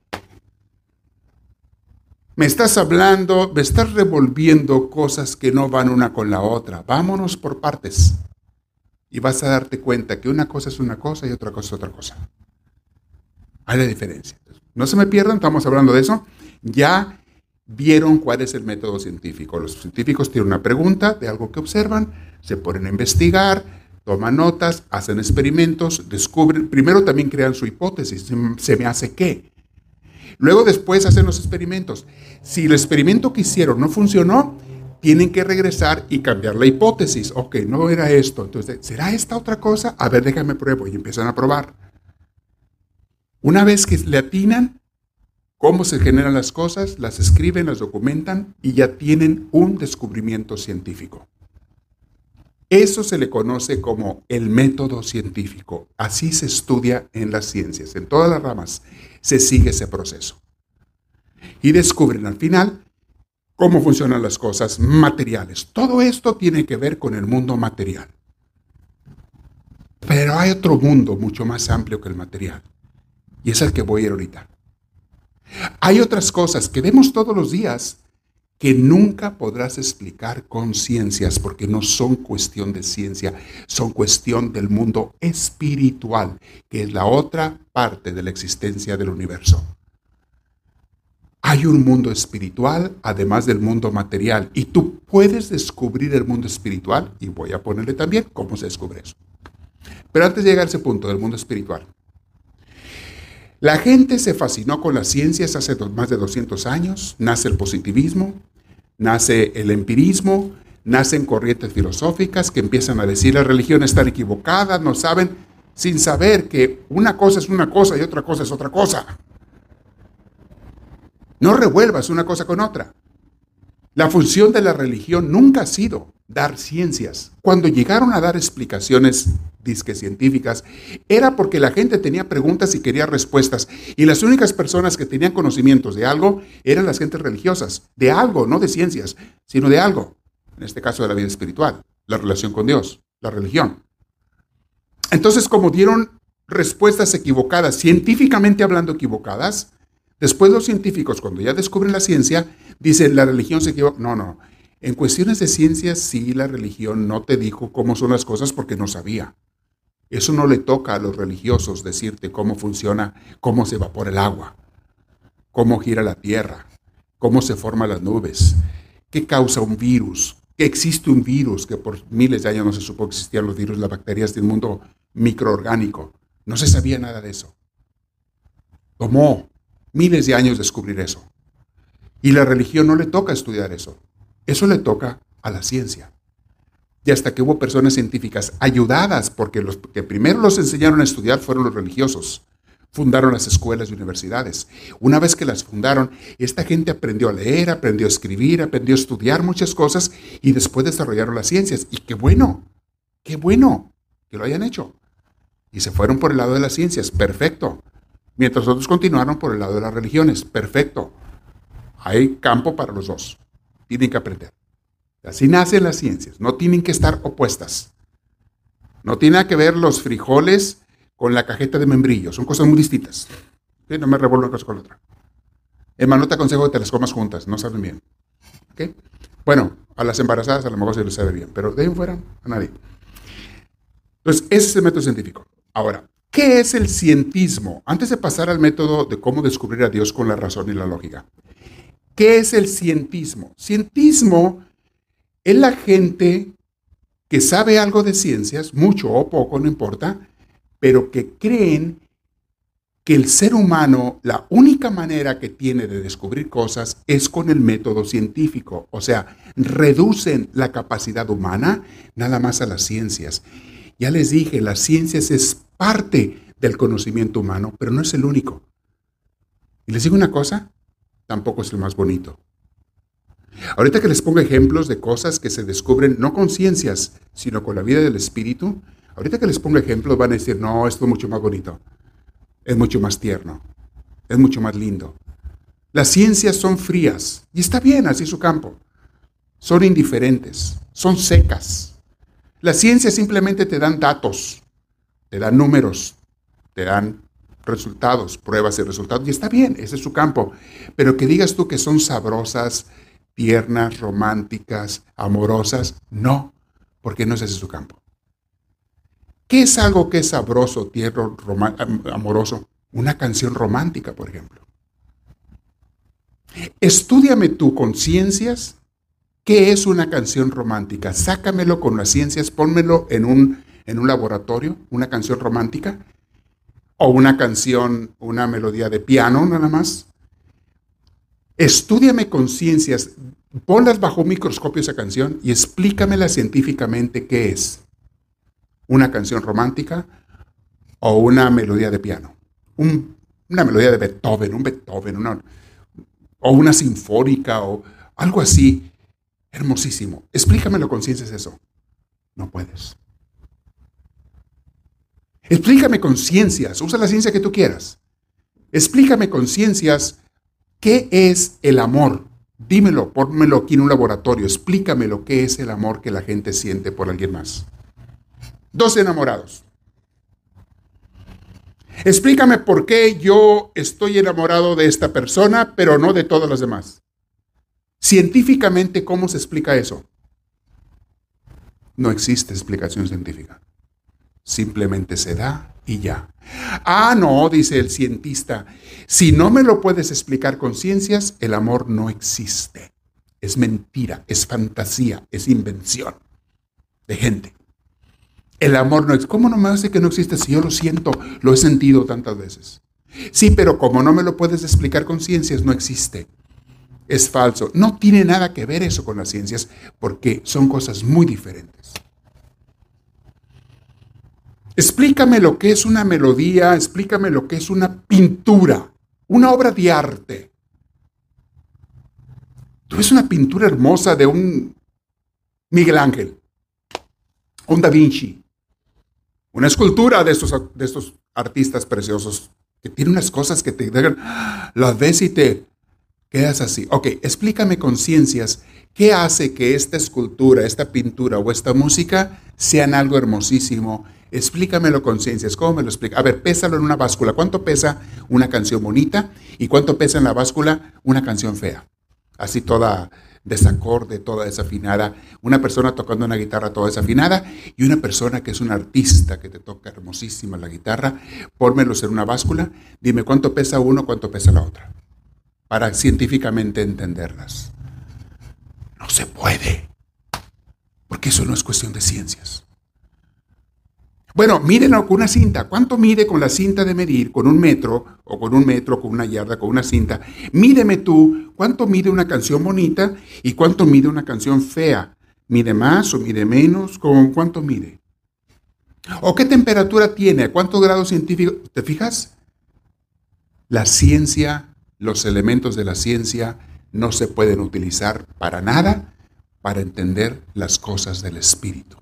Me estás hablando, me estás revolviendo cosas que no van una con la otra. Vámonos por partes. Y vas a darte cuenta que una cosa es una cosa y otra cosa es otra cosa. Hay la diferencia. No se me pierdan, estamos hablando de eso. Ya vieron cuál es el método científico. Los científicos tienen una pregunta de algo que observan, se ponen a investigar, toman notas, hacen experimentos, descubren, primero también crean su hipótesis, se me hace qué. Luego después hacen los experimentos. Si el experimento que hicieron no funcionó, tienen que regresar y cambiar la hipótesis. Ok, no era esto. Entonces, ¿será esta otra cosa? A ver, déjame pruebo. Y empiezan a probar. Una vez que le atinan cómo se generan las cosas, las escriben, las documentan y ya tienen un descubrimiento científico. Eso se le conoce como el método científico. Así se estudia en las ciencias. En todas las ramas se sigue ese proceso. Y descubren al final cómo funcionan las cosas materiales. Todo esto tiene que ver con el mundo material. Pero hay otro mundo mucho más amplio que el material. Y es el que voy a ir ahorita. Hay otras cosas que vemos todos los días que nunca podrás explicar con ciencias, porque no son cuestión de ciencia, son cuestión del mundo espiritual, que es la otra parte de la existencia del universo. Hay un mundo espiritual además del mundo material y tú puedes descubrir el mundo espiritual y voy a ponerle también cómo se descubre eso. Pero antes de llegar a ese punto del mundo espiritual, la gente se fascinó con las ciencias hace más de 200 años, nace el positivismo, nace el empirismo, nacen corrientes filosóficas que empiezan a decir la religión está equivocada, no saben, sin saber que una cosa es una cosa y otra cosa es otra cosa. No revuelvas una cosa con otra. La función de la religión nunca ha sido dar ciencias. Cuando llegaron a dar explicaciones disque científicas, era porque la gente tenía preguntas y quería respuestas. Y las únicas personas que tenían conocimientos de algo eran las gentes religiosas. De algo, no de ciencias, sino de algo. En este caso de la vida espiritual, la relación con Dios, la religión. Entonces, como dieron respuestas equivocadas, científicamente hablando equivocadas, después los científicos, cuando ya descubren la ciencia, dicen la religión se equivoca. No, no. En cuestiones de ciencia, sí, la religión no te dijo cómo son las cosas porque no sabía. Eso no le toca a los religiosos decirte cómo funciona, cómo se evapora el agua, cómo gira la tierra, cómo se forman las nubes, qué causa un virus, que existe un virus, que por miles de años no se supo que existían los virus, las bacterias del mundo microorgánico. No se sabía nada de eso. Tomó miles de años descubrir eso. Y la religión no le toca estudiar eso. Eso le toca a la ciencia. Y hasta que hubo personas científicas ayudadas, porque los que primero los enseñaron a estudiar fueron los religiosos. Fundaron las escuelas y universidades. Una vez que las fundaron, esta gente aprendió a leer, aprendió a escribir, aprendió a estudiar muchas cosas y después desarrollaron las ciencias. Y qué bueno, qué bueno que lo hayan hecho. Y se fueron por el lado de las ciencias, perfecto. Mientras otros continuaron por el lado de las religiones, perfecto. Hay campo para los dos tienen que aprender. Así nacen las ciencias, no tienen que estar opuestas. No tiene que ver los frijoles con la cajeta de membrillo, son cosas muy distintas. No me revuelvo una cosa con la otra. Hermano, te aconsejo que te las comas juntas, no saben bien. Bueno, a las embarazadas a lo mejor se les sabe bien, pero de ahí fuera a nadie. Entonces, ese es el método científico. Ahora, ¿qué es el cientismo? Antes de pasar al método de cómo descubrir a Dios con la razón y la lógica. ¿Qué es el cientismo? Cientismo es la gente que sabe algo de ciencias, mucho o poco, no importa, pero que creen que el ser humano, la única manera que tiene de descubrir cosas es con el método científico. O sea, reducen la capacidad humana nada más a las ciencias. Ya les dije, las ciencias es parte del conocimiento humano, pero no es el único. Y les digo una cosa, tampoco es el más bonito. Ahorita que les pongo ejemplos de cosas que se descubren no con ciencias, sino con la vida del espíritu, ahorita que les pongo ejemplos van a decir, no, esto es mucho más bonito, es mucho más tierno, es mucho más lindo. Las ciencias son frías, y está bien, así su campo. Son indiferentes, son secas. Las ciencias simplemente te dan datos, te dan números, te dan resultados, pruebas y resultados, y está bien, ese es su campo. Pero que digas tú que son sabrosas, tiernas, románticas, amorosas, no, porque no es ese su campo. ¿Qué es algo que es sabroso, tierno, amoroso? Una canción romántica, por ejemplo. Estúdiame tú con ciencias qué es una canción romántica. Sácamelo con las ciencias, pónmelo en un, en un laboratorio, una canción romántica, o una canción, una melodía de piano nada más. Estúdiame con ciencias, ponlas bajo un microscopio esa canción y explícamela científicamente qué es. Una canción romántica o una melodía de piano. una melodía de Beethoven, un Beethoven, o una sinfónica o algo así. Hermosísimo. Explícamelo con ciencias eso. No puedes. Explícame con ciencias, usa la ciencia que tú quieras. Explícame con ciencias qué es el amor. Dímelo, pónmelo aquí en un laboratorio, explícame lo que es el amor que la gente siente por alguien más. Dos enamorados. Explícame por qué yo estoy enamorado de esta persona, pero no de todas las demás. Científicamente, ¿cómo se explica eso? No existe explicación científica. Simplemente se da y ya. Ah, no, dice el cientista, si no me lo puedes explicar con ciencias, el amor no existe. Es mentira, es fantasía, es invención de gente. El amor no existe. ¿Cómo no me hace que no existe si yo lo siento, lo he sentido tantas veces? Sí, pero como no me lo puedes explicar con ciencias, no existe. Es falso. No tiene nada que ver eso con las ciencias porque son cosas muy diferentes. Explícame lo que es una melodía, explícame lo que es una pintura, una obra de arte. Tú ves una pintura hermosa de un Miguel Ángel, un Da Vinci, una escultura de estos, de estos artistas preciosos que tiene unas cosas que te dejan, las ves y te quedas así. Ok, explícame con ciencias qué hace que esta escultura, esta pintura o esta música sean algo hermosísimo. Explícamelo con ciencias. ¿Cómo me lo explica? A ver, pésalo en una báscula. ¿Cuánto pesa una canción bonita y cuánto pesa en la báscula una canción fea? Así toda desacorde, toda desafinada, una persona tocando una guitarra toda desafinada y una persona que es un artista que te toca hermosísima la guitarra, pónmelos en una báscula, dime cuánto pesa uno, cuánto pesa la otra, para científicamente entenderlas. No se puede, porque eso no es cuestión de ciencias. Bueno, mírenlo con una cinta. ¿Cuánto mide con la cinta de medir, con un metro, o con un metro, con una yarda, con una cinta? Mídeme tú, ¿cuánto mide una canción bonita y cuánto mide una canción fea? ¿Mide más o mide menos? ¿Con cuánto mide? ¿O qué temperatura tiene? ¿Cuántos grados científicos? ¿Te fijas? La ciencia, los elementos de la ciencia no se pueden utilizar para nada para entender las cosas del espíritu.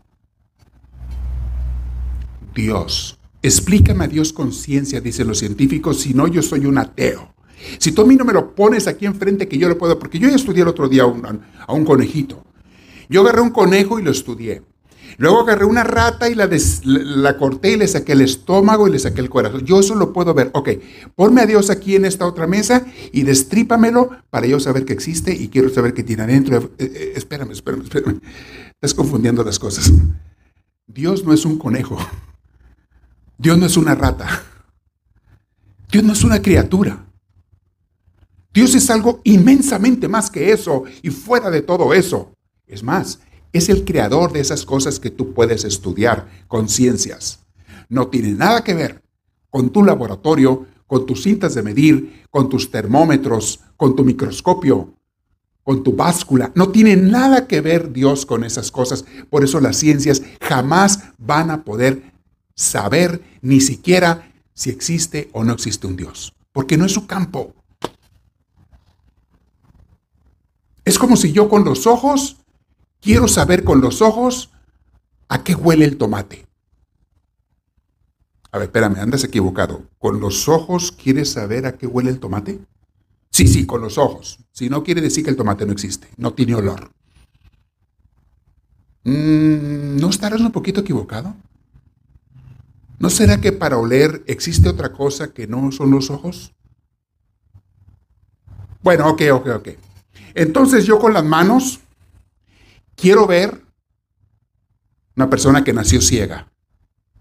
Dios. Explícame a Dios con ciencia, dicen los científicos, si no yo soy un ateo. Si tú a mí no me lo pones aquí enfrente que yo lo puedo, porque yo ya estudié el otro día a un, a un conejito. Yo agarré un conejo y lo estudié. Luego agarré una rata y la, la, corté y le saqué el estómago y le saqué el corazón. Yo eso lo puedo ver. Ok, ponme a Dios aquí en esta otra mesa y destrípamelo para yo saber que existe y quiero saber qué tiene adentro. Eh, eh, espérame, espérame, espérame. Estás confundiendo las cosas. Dios no es un conejo. Dios no es una rata. Dios no es una criatura. Dios es algo inmensamente más que eso y fuera de todo eso. Es más, es el creador de esas cosas que tú puedes estudiar con ciencias. No tiene nada que ver con tu laboratorio, con tus cintas de medir, con tus termómetros, con tu microscopio, con tu báscula. No tiene nada que ver Dios con esas cosas. Por eso las ciencias jamás van a poder saber ni siquiera si existe o no existe un Dios, porque no es su campo. Es como si yo con los ojos quiero saber con los ojos a qué huele el tomate. A ver, espérame, andas equivocado. ¿Con los ojos quieres saber a qué huele el tomate? Sí, sí, con los ojos. Si no quiere decir que el tomate no existe, no tiene olor. Mm, ¿No estarás un poquito equivocado? ¿No será que para oler existe otra cosa que no son los ojos? Bueno, ok, ok, ok. Entonces yo con las manos quiero ver una persona que nació ciega.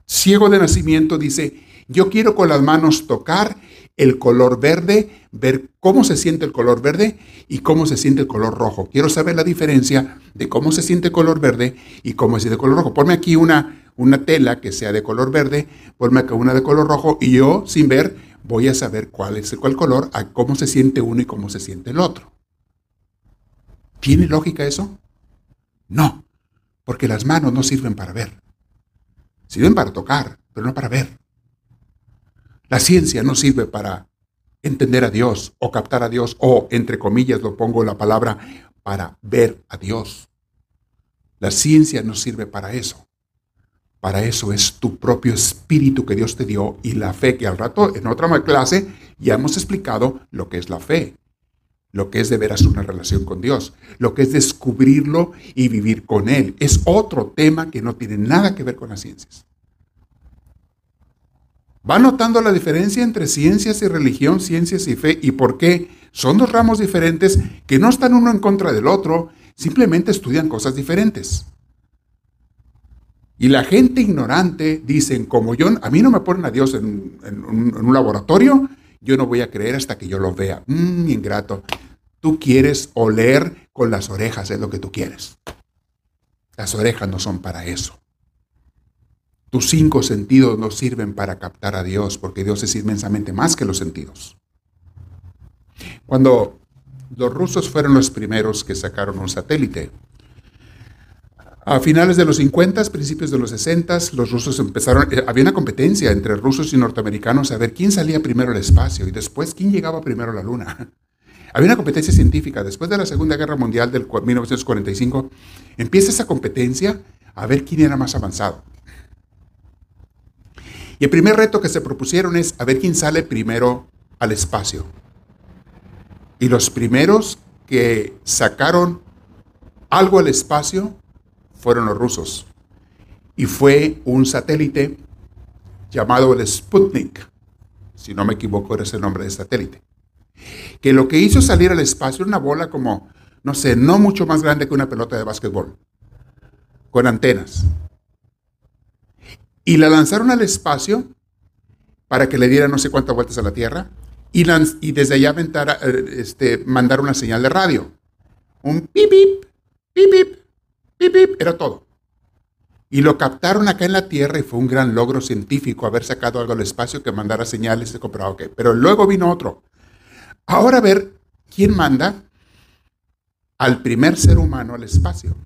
Ciego de nacimiento dice, yo quiero con las manos tocar el color verde, ver cómo se siente el color verde y cómo se siente el color rojo. Quiero saber la diferencia de cómo se siente el color verde y cómo se siente el color rojo. Ponme aquí una, una tela que sea de color verde, ponme acá una de color rojo y yo, sin ver, voy a saber cuál es el color, a cómo se siente uno y cómo se siente el otro. ¿Tiene lógica eso? No, porque las manos no sirven para ver. Sirven para tocar, pero no para ver. La ciencia no sirve para entender a Dios o captar a Dios o, entre comillas, lo pongo la palabra, para ver a Dios. La ciencia no sirve para eso. Para eso es tu propio espíritu que Dios te dio y la fe que al rato en otra clase ya hemos explicado lo que es la fe, lo que es de veras una relación con Dios, lo que es descubrirlo y vivir con Él. Es otro tema que no tiene nada que ver con las ciencias. ¿Va notando la diferencia entre ciencias y religión, ciencias y fe? ¿Y por qué? Son dos ramos diferentes que no están uno en contra del otro, simplemente estudian cosas diferentes. Y la gente ignorante dicen, como yo, a mí no me ponen a Dios en, un, laboratorio, yo no voy a creer hasta que yo lo vea. Mmm, ingrato. Tú quieres oler con las orejas, es lo que tú quieres. Las orejas no son para eso. Tus cinco sentidos no sirven para captar a Dios, porque Dios es inmensamente más que los sentidos. Cuando los rusos fueron los primeros que sacaron un satélite, a finales de los 50, principios de los 60, los rusos empezaron, eh, había una competencia entre rusos y norteamericanos a ver quién salía primero al espacio y después quién llegaba primero a la Luna. Había una competencia científica. Después de la Segunda Guerra Mundial del 1945, Empieza esa competencia a ver quién era más avanzado. Y el primer reto que se propusieron es a ver quién sale primero al espacio. Y los primeros que sacaron algo al espacio fueron los rusos. Y fue un satélite llamado el Sputnik, si no me equivoco era ese nombre de satélite, que lo que hizo salir al espacio era una bola como, no sé, no mucho más grande que una pelota de básquetbol, con antenas. Y la lanzaron al espacio para que le diera no sé cuántas vueltas a la Tierra y, desde allá eh, este, mandar una señal de radio. Un pip, pip, pip, pip, pip, era todo. Y lo captaron acá en la Tierra y fue un gran logro científico haber sacado algo al espacio que mandara señales de comprado. Okay. Pero luego vino otro. Ahora a ver quién manda al primer ser humano al espacio.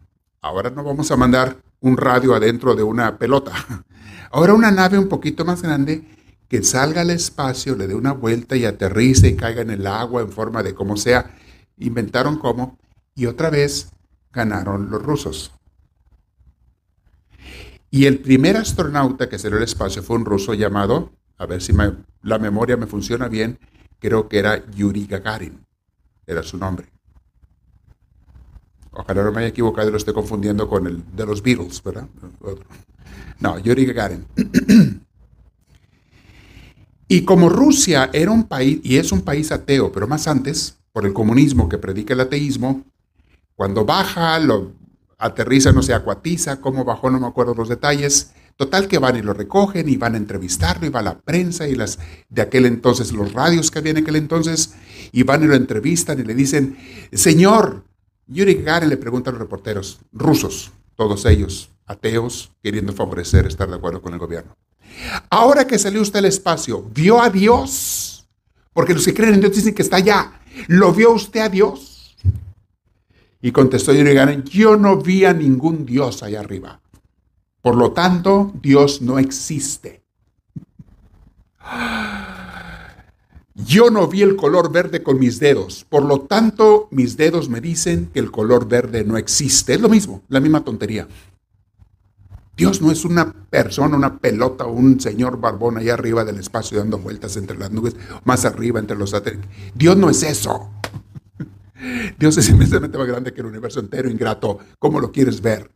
Ahora no vamos a mandar un radio adentro de una pelota. Ahora una nave un poquito más grande que salga al espacio, le dé una vuelta y aterrice y caiga en el agua en forma de como sea. Inventaron cómo y otra vez ganaron los rusos. Y el primer astronauta que salió al espacio fue un ruso llamado, a ver si la memoria me funciona bien, creo que era Yuri Gagarin, era su nombre. Ojalá no me haya equivocado y lo esté confundiendo con el de los Beatles, ¿verdad? No, Yuri Gagarin. Y como Rusia era un país, y es un país ateo, pero más antes, por el comunismo que predica el ateísmo, cuando baja, lo aterriza, no sé, acuatiza, cómo bajó, no me acuerdo los detalles. Total que van y lo recogen y van a entrevistarlo y va la prensa y las de aquel entonces, los radios que había en aquel entonces, y van y lo entrevistan y le dicen, señor, Yuri Gagarin le pregunta a los reporteros, rusos, todos ellos, ateos, queriendo favorecer estar de acuerdo con el gobierno. Ahora que salió usted al espacio, ¿vio a Dios? Porque los que creen en Dios dicen que está allá. ¿Lo vio usted a Dios? Y contestó Yuri yo no vi a ningún Dios allá arriba. Por lo tanto, Dios no existe. Yo no vi el color verde con mis dedos. Por lo tanto, mis dedos me dicen que el color verde no existe. Es lo mismo, la misma tontería. Dios no es una persona, una pelota un señor barbón allá arriba del espacio dando vueltas entre las nubes, más arriba entre los satélites. Dios no es eso. Dios es inmensamente más grande que el universo entero, ingrato. ¿Cómo lo quieres ver?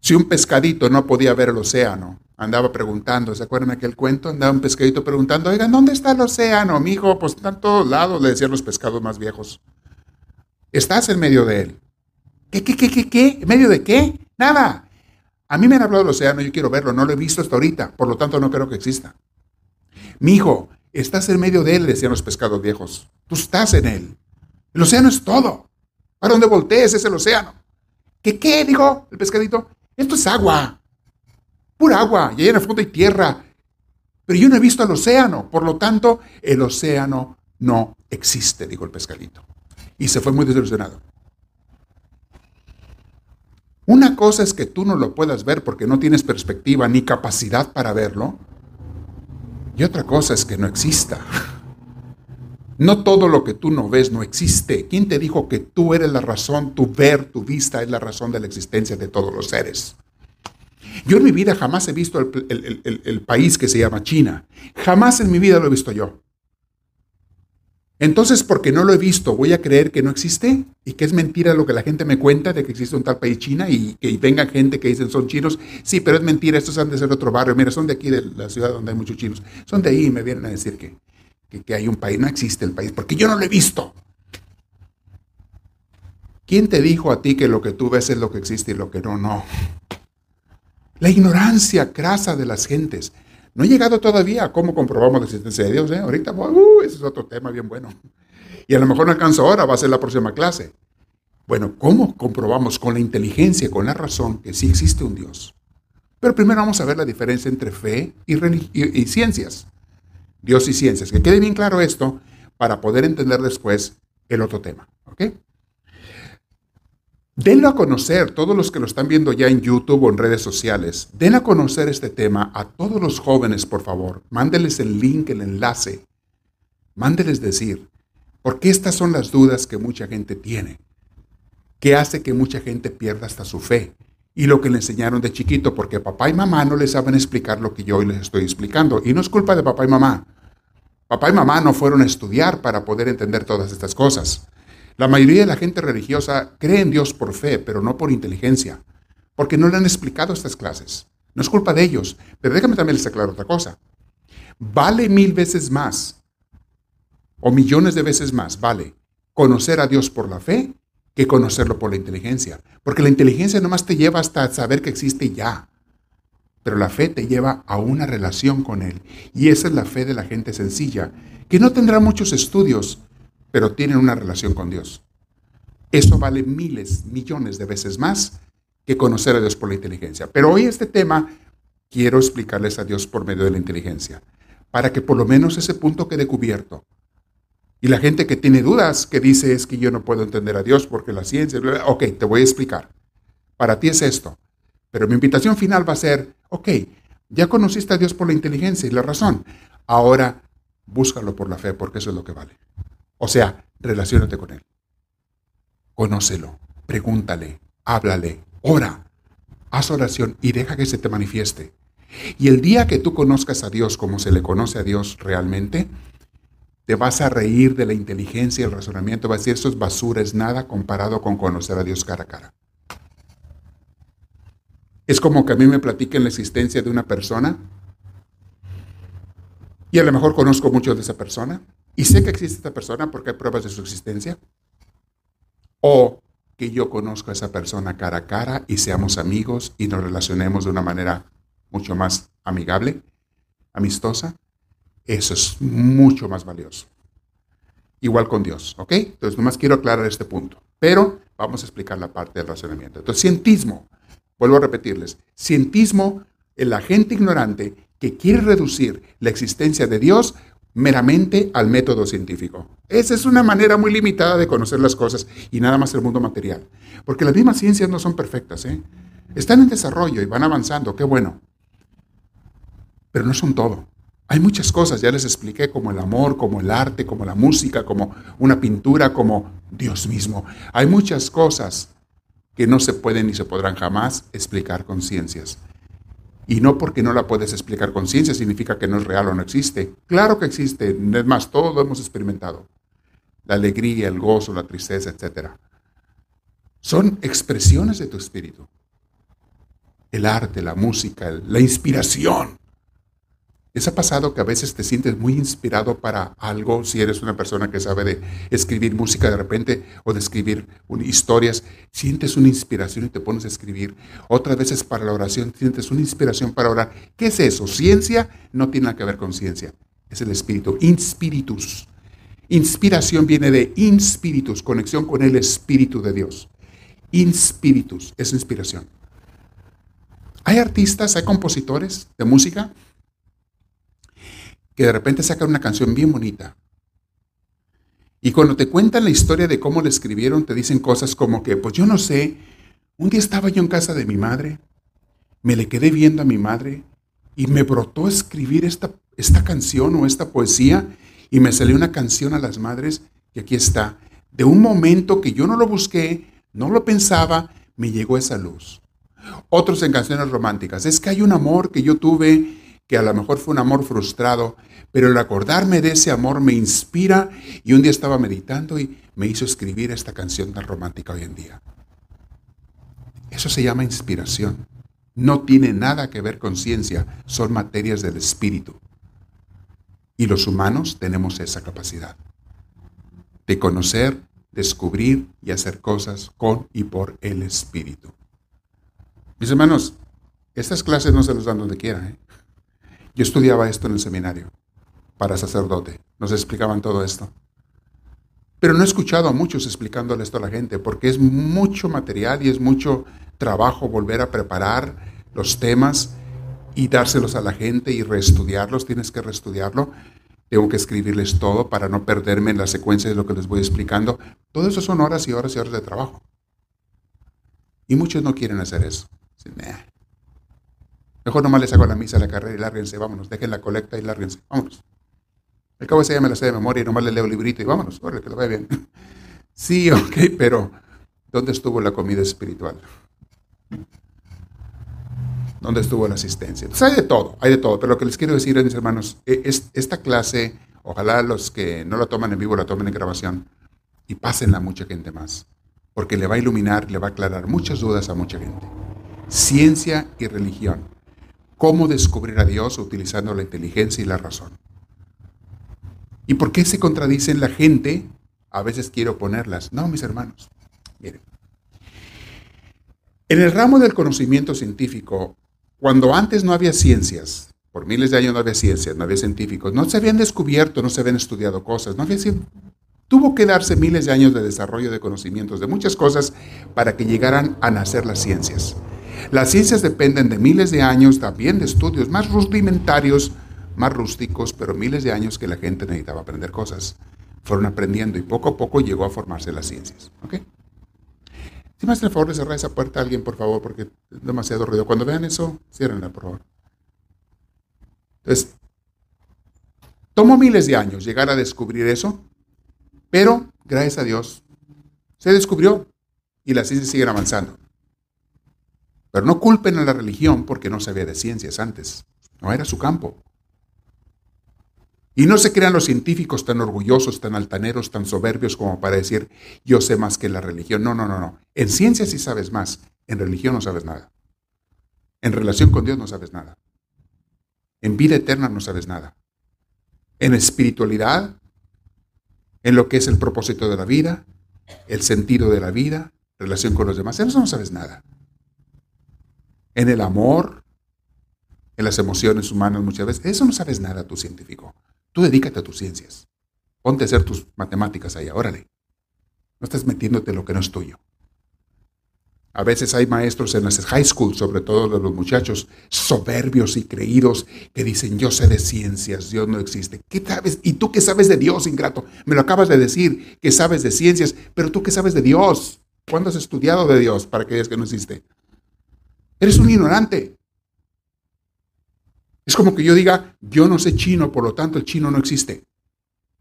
Si un pescadito no podía ver el océano, andaba preguntando, ¿se acuerdan aquel cuento? Andaba un pescadito preguntando, oigan, ¿dónde está el océano, amigo? Pues está en todos lados, le decían los pescados más viejos. Estás en medio de él. ¿Qué, qué, qué, qué, qué? ¿En medio de qué? Nada. A mí me han hablado del océano, yo quiero verlo, no lo he visto hasta ahorita, por lo tanto no creo que exista. Mi hijo, estás en medio de él, decían los pescados viejos. Tú estás en él. El océano es todo. Para donde voltees es el océano. ¿Qué qué? Dijo el pescadito. Esto es agua. Pura agua. Y ahí en el fondo hay tierra. Pero yo no he visto el océano. Por lo tanto, el océano no existe, dijo el pescadito. Y se fue muy desilusionado. Una cosa es que tú no lo puedas ver porque no tienes perspectiva ni capacidad para verlo. Y otra cosa es que no exista. No todo lo que tú no ves no existe. ¿Quién te dijo que tú eres la razón, tu ver, tu vista es la razón de la existencia de todos los seres? Yo en mi vida jamás he visto el, país que se llama China. Jamás en mi vida lo he visto yo. Entonces, porque no lo he visto, voy a creer que no existe y que es mentira lo que la gente me cuenta de que existe un tal país China y que venga gente que dicen son chinos. Sí, pero es mentira, estos han de ser otro barrio. Mira, son de aquí, de la ciudad donde hay muchos chinos. Son de ahí y me vienen a decir que, que, hay un país. No existe el país, porque yo no lo he visto. ¿Quién te dijo a ti que lo que tú ves es lo que existe y lo que no, no? La ignorancia crasa de las gentes. No he llegado todavía a cómo comprobamos la existencia de Dios. ¿eh? Ahorita, uh, ese es otro tema bien bueno. Y a lo mejor no alcanzo ahora, va a ser la próxima clase. Bueno, ¿cómo comprobamos con la inteligencia, con la razón, que sí existe un Dios? Pero primero vamos a ver la diferencia entre fe y, y ciencias. Dios y ciencias. Que quede bien claro esto para poder entender después el otro tema. ¿Ok? Denlo a conocer, todos los que lo están viendo ya en YouTube o en redes sociales, den a conocer este tema a todos los jóvenes, por favor. Mándeles el link, el enlace. Mándeles decir, porque estas son las dudas que mucha gente tiene. que hace que mucha gente pierda hasta su fe y lo que le enseñaron de chiquito, porque papá y mamá no les saben explicar lo que yo hoy les estoy explicando. Y no es culpa de papá y mamá. Papá y mamá no fueron a estudiar para poder entender todas estas cosas. La mayoría de la gente religiosa cree en Dios por fe, pero no por inteligencia, porque no le han explicado estas clases. No es culpa de ellos, pero déjame también les aclarar otra cosa. Vale mil veces más, o millones de veces más, vale conocer a Dios por la fe que conocerlo por la inteligencia. Porque la inteligencia nomás te lleva hasta saber que existe ya. Pero la fe te lleva a una relación con Él. Y esa es la fe de la gente sencilla, que no tendrá muchos estudios, pero tienen una relación con Dios. Eso vale miles, millones de veces más que conocer a Dios por la inteligencia. Pero hoy este tema quiero explicarles a Dios por medio de la inteligencia, para que por lo menos ese punto quede cubierto y la gente que tiene dudas, que dice es que yo no puedo entender a Dios porque la ciencia, ok, te voy a explicar. Para ti es esto. Pero mi invitación final va a ser, ok, ya conociste a Dios por la inteligencia y la razón. Ahora búscalo por la fe porque eso es lo que vale. O sea, relacionate con Él. Conócelo, pregúntale, háblale, ora, haz oración y deja que se te manifieste. Y el día que tú conozcas a Dios como se le conoce a Dios realmente, te vas a reír de la inteligencia y el razonamiento. Vas a decir, eso es basura, es nada comparado con conocer a Dios cara a cara. Es como que a mí me platiquen la existencia de una persona y a lo mejor conozco mucho de esa persona y sé que existe esta persona porque hay pruebas de su existencia. O que yo conozco a esa persona cara a cara y seamos amigos y nos relacionemos de una manera mucho más amigable, amistosa. Eso es mucho más valioso. Igual con Dios, ¿ok? Entonces, nomás quiero aclarar este punto. Pero vamos a explicar la parte del razonamiento. Entonces, cientismo, vuelvo a repetirles, cientismo, la gente ignorante que quiere reducir la existencia de Dios meramente al método científico. Esa es una manera muy limitada de conocer las cosas y nada más el mundo material. Porque las mismas ciencias no son perfectas, ¿eh? Están en desarrollo y van avanzando, qué bueno. Pero no son todo. Hay muchas cosas, ya les expliqué, como el amor, como el arte, como la música, como una pintura, como Dios mismo. Hay muchas cosas que no se pueden ni se podrán jamás explicar con ciencias. Y no porque no la puedes explicar con ciencia significa que no es real o no existe. Claro que existe, es más, todo lo hemos experimentado. La alegría, el gozo, la tristeza, etc. Son expresiones de tu espíritu. El arte, la música, la inspiración. ¿Les ha pasado que a veces te sientes muy inspirado para algo si eres una persona que sabe de escribir música de repente o de escribir historias? Sientes una inspiración y te pones a escribir. Otras veces para la oración sientes una inspiración para orar. ¿Qué es eso? Ciencia no tiene nada que ver con ciencia. Es el espíritu. Inspiritus. Inspiración viene de inspiritus, conexión con el espíritu de Dios. Inspiritus es inspiración. Hay artistas, hay compositores de música que de repente sacan una canción bien bonita. Y cuando te cuentan la historia de cómo la escribieron, te dicen cosas como que, pues yo no sé, un día estaba yo en casa de mi madre, me le quedé viendo a mi madre y me brotó escribir esta, esta canción o esta poesía y me salió una canción a las madres y aquí está. De un momento que yo no lo busqué, no lo pensaba, me llegó esa luz. Otros en canciones románticas. Es que hay un amor que yo tuve que a lo mejor fue un amor frustrado, pero el acordarme de ese amor me inspira y un día estaba meditando y me hizo escribir esta canción tan romántica hoy en día. Eso se llama inspiración. No tiene nada que ver con ciencia, son materias del espíritu. Y los humanos tenemos esa capacidad de conocer, descubrir y hacer cosas con y por el espíritu. Mis hermanos, estas clases no se las dan donde quiera. ¿eh? Yo estudiaba esto en el seminario para sacerdote. Nos explicaban todo esto. Pero no he escuchado a muchos explicándole esto a la gente, porque es mucho material y es mucho trabajo volver a preparar los temas y dárselos a la gente y reestudiarlos. Tienes que reestudiarlo. Tengo que escribirles todo para no perderme en la secuencia de lo que les voy explicando. Todo eso son horas y horas y horas de trabajo. Y muchos no quieren hacer eso. Mejor nomás les hago la misa, la carrera y lárguense, vámonos. Dejen la colecta y lárguense, vámonos. El cabo ese ya me la sé de memoria y nomás le leo librito y vámonos, corre, que lo vaya bien. sí, ok, pero ¿dónde estuvo la comida espiritual? ¿Dónde estuvo la asistencia? Entonces hay de todo, hay de todo. Pero lo que les quiero decir, mis hermanos, e, es, esta clase, ojalá los que no la toman en vivo la tomen en grabación y pásenla a mucha gente más. Porque le va a iluminar, le va a aclarar muchas dudas a mucha gente. Ciencia y religión. ¿Cómo descubrir a Dios utilizando la inteligencia y la razón? ¿Y por qué se contradicen la gente? A veces quiero ponerlas. No, mis hermanos. Miren. En el ramo del conocimiento científico, cuando antes no había ciencias, por miles de años no había ciencias, no había científicos, no se habían descubierto, no se habían estudiado cosas, no había tuvo que darse miles de años de desarrollo de conocimientos de muchas cosas para que llegaran a nacer las ciencias. Las ciencias dependen de miles de años también de estudios más rudimentarios, más rústicos, pero miles de años que la gente necesitaba aprender cosas. Fueron aprendiendo y poco a poco llegó a formarse las ciencias. ¿Ok? Si me hace el favor de cerrar esa puerta a alguien, por favor, porque es demasiado ruido. Cuando vean eso, ciérrenla, por favor. Entonces, tomó miles de años llegar a descubrir eso, pero gracias a Dios se descubrió y las ciencias siguen avanzando. Pero no culpen a la religión porque no sabía de ciencias antes. No era su campo. Y no se crean los científicos tan orgullosos, tan altaneros, tan soberbios como para decir, yo sé más que la religión. No, no, no, no. En ciencia sí sabes más, en religión no sabes nada. En relación con Dios no sabes nada. En vida eterna no sabes nada. En espiritualidad, en lo que es el propósito de la vida, el sentido de la vida, relación con los demás, eso no sabes nada. En el amor, en las emociones humanas muchas veces, eso no sabes nada tú científico. Tú dedícate a tus ciencias. Ponte a hacer tus matemáticas ahí, órale. No estás metiéndote en lo que no es tuyo. A veces hay maestros en las high school, sobre todo de los muchachos, soberbios y creídos, que dicen, yo sé de ciencias, Dios no existe. ¿Qué sabes? ¿Y tú qué sabes de Dios, ingrato? Me lo acabas de decir, que sabes de ciencias, pero tú qué sabes de Dios. ¿Cuándo has estudiado de Dios para que digas que no existe? Eres un ignorante. Es como que yo diga, yo no sé chino, por lo tanto el chino no existe.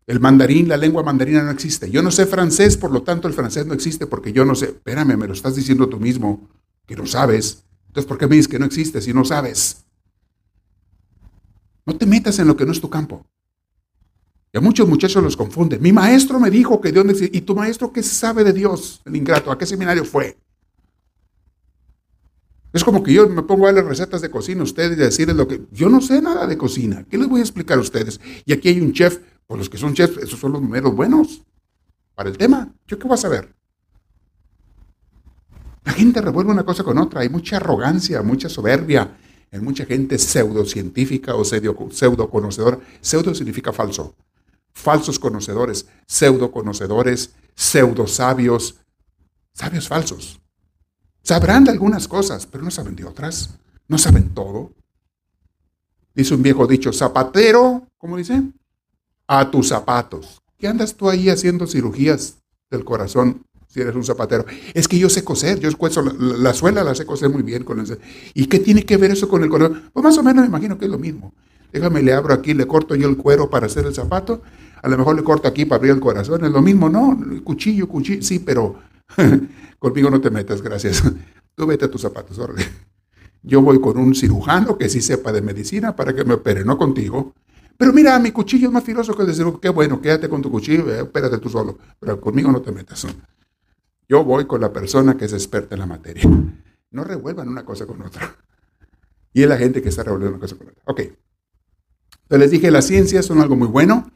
El mandarín, la lengua mandarina no existe. Yo no sé francés, por lo tanto el francés no existe porque yo no sé. Espérame, me lo estás diciendo tú mismo, que no sabes. Entonces, ¿por qué me dices que no existe si no sabes? No te metas en lo que no es tu campo. Y a muchos muchachos los confunden. Mi maestro me dijo que Dios no existe. ¿Y tu maestro qué sabe de Dios? El ingrato, ¿a qué seminario fue? Es como que yo me pongo a darle recetas de cocina a ustedes y decirles lo que... Yo no sé nada de cocina. ¿Qué les voy a explicar a ustedes? Y aquí hay un chef. Pues los que son chefs, esos son los números buenos para el tema. ¿Yo qué voy a saber? La gente revuelve una cosa con otra. Hay mucha arrogancia, mucha soberbia en mucha gente pseudocientífica o pseudo conocedora. Pseudo significa falso. Falsos conocedores, pseudo conocedores, pseudo sabios, sabios falsos. Sabrán de algunas cosas, pero no saben de otras. No saben todo. Dice un viejo dicho, zapatero, ¿cómo dice? A tus zapatos. ¿Qué andas tú ahí haciendo cirugías del corazón si eres un zapatero? Es que yo sé coser, yo la, la, suela la sé coser muy bien con el... ¿Y qué tiene que ver eso con el corazón? Pues más o menos me imagino que es lo mismo. Déjame, le abro aquí, le corto yo el cuero para hacer el zapato, a lo mejor le corto aquí para abrir el corazón, es lo mismo, ¿no? Cuchillo, cuchillo, sí, pero Conmigo no te metas, gracias. Tú vete a tus zapatos, órale. Yo voy con un cirujano que sí sepa de medicina para que me opere, no contigo. Pero mira, mi cuchillo es más filoso que el de. Qué bueno, quédate con tu cuchillo, eh, espérate tú solo. Pero conmigo no te metas. Yo voy con la persona que es experta en la materia. No revuelvan una cosa con otra. Y es la gente que está revolviendo una cosa con otra. Ok. Entonces les dije, las ciencias son algo muy bueno.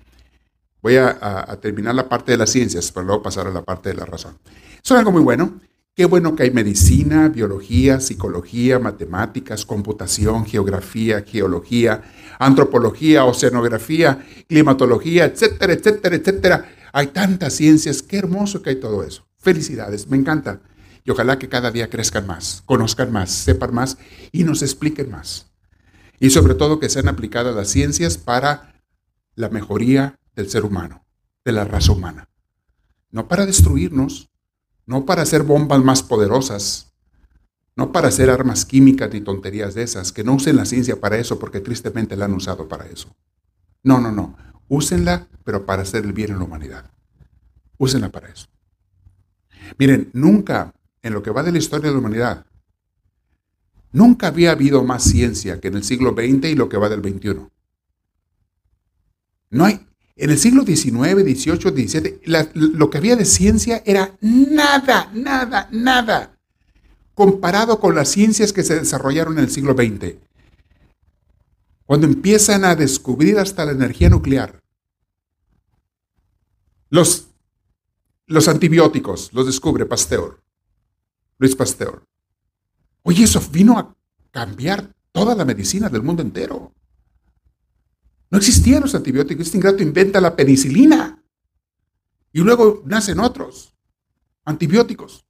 Voy a, terminar la parte de las ciencias, para luego pasar a la parte de la razón. Son algo muy bueno. Qué bueno que hay medicina, biología, psicología, matemáticas, computación, geografía, geología, antropología, oceanografía, climatología, etcétera, etcétera, etcétera. Hay tantas ciencias, qué hermoso que hay todo eso. Felicidades, me encanta. Y ojalá que cada día crezcan más, conozcan más, sepan más y nos expliquen más. Y sobre todo que sean aplicadas las ciencias para la mejoría del ser humano, de la raza humana. No para destruirnos, no para hacer bombas más poderosas, no para hacer armas químicas ni tonterías de esas, que no usen la ciencia para eso porque tristemente la han usado para eso. No, no, no, úsenla, pero para hacer el bien en la humanidad. Úsenla para eso. Miren, nunca en lo que va de la historia de la humanidad, nunca había habido más ciencia que en el siglo XX y lo que va del XXI. No hay, en el siglo XIX, XVIII, XVII, lo que había de ciencia era nada, nada, nada, comparado con las ciencias que se desarrollaron en el siglo XX. Cuando empiezan a descubrir hasta la energía nuclear, los, los antibióticos los descubre Pasteur, Luis Pasteur. Oye, eso vino a cambiar toda la medicina del mundo entero. No existían los antibióticos. Este ingrato inventa la penicilina. Y luego nacen otros antibióticos.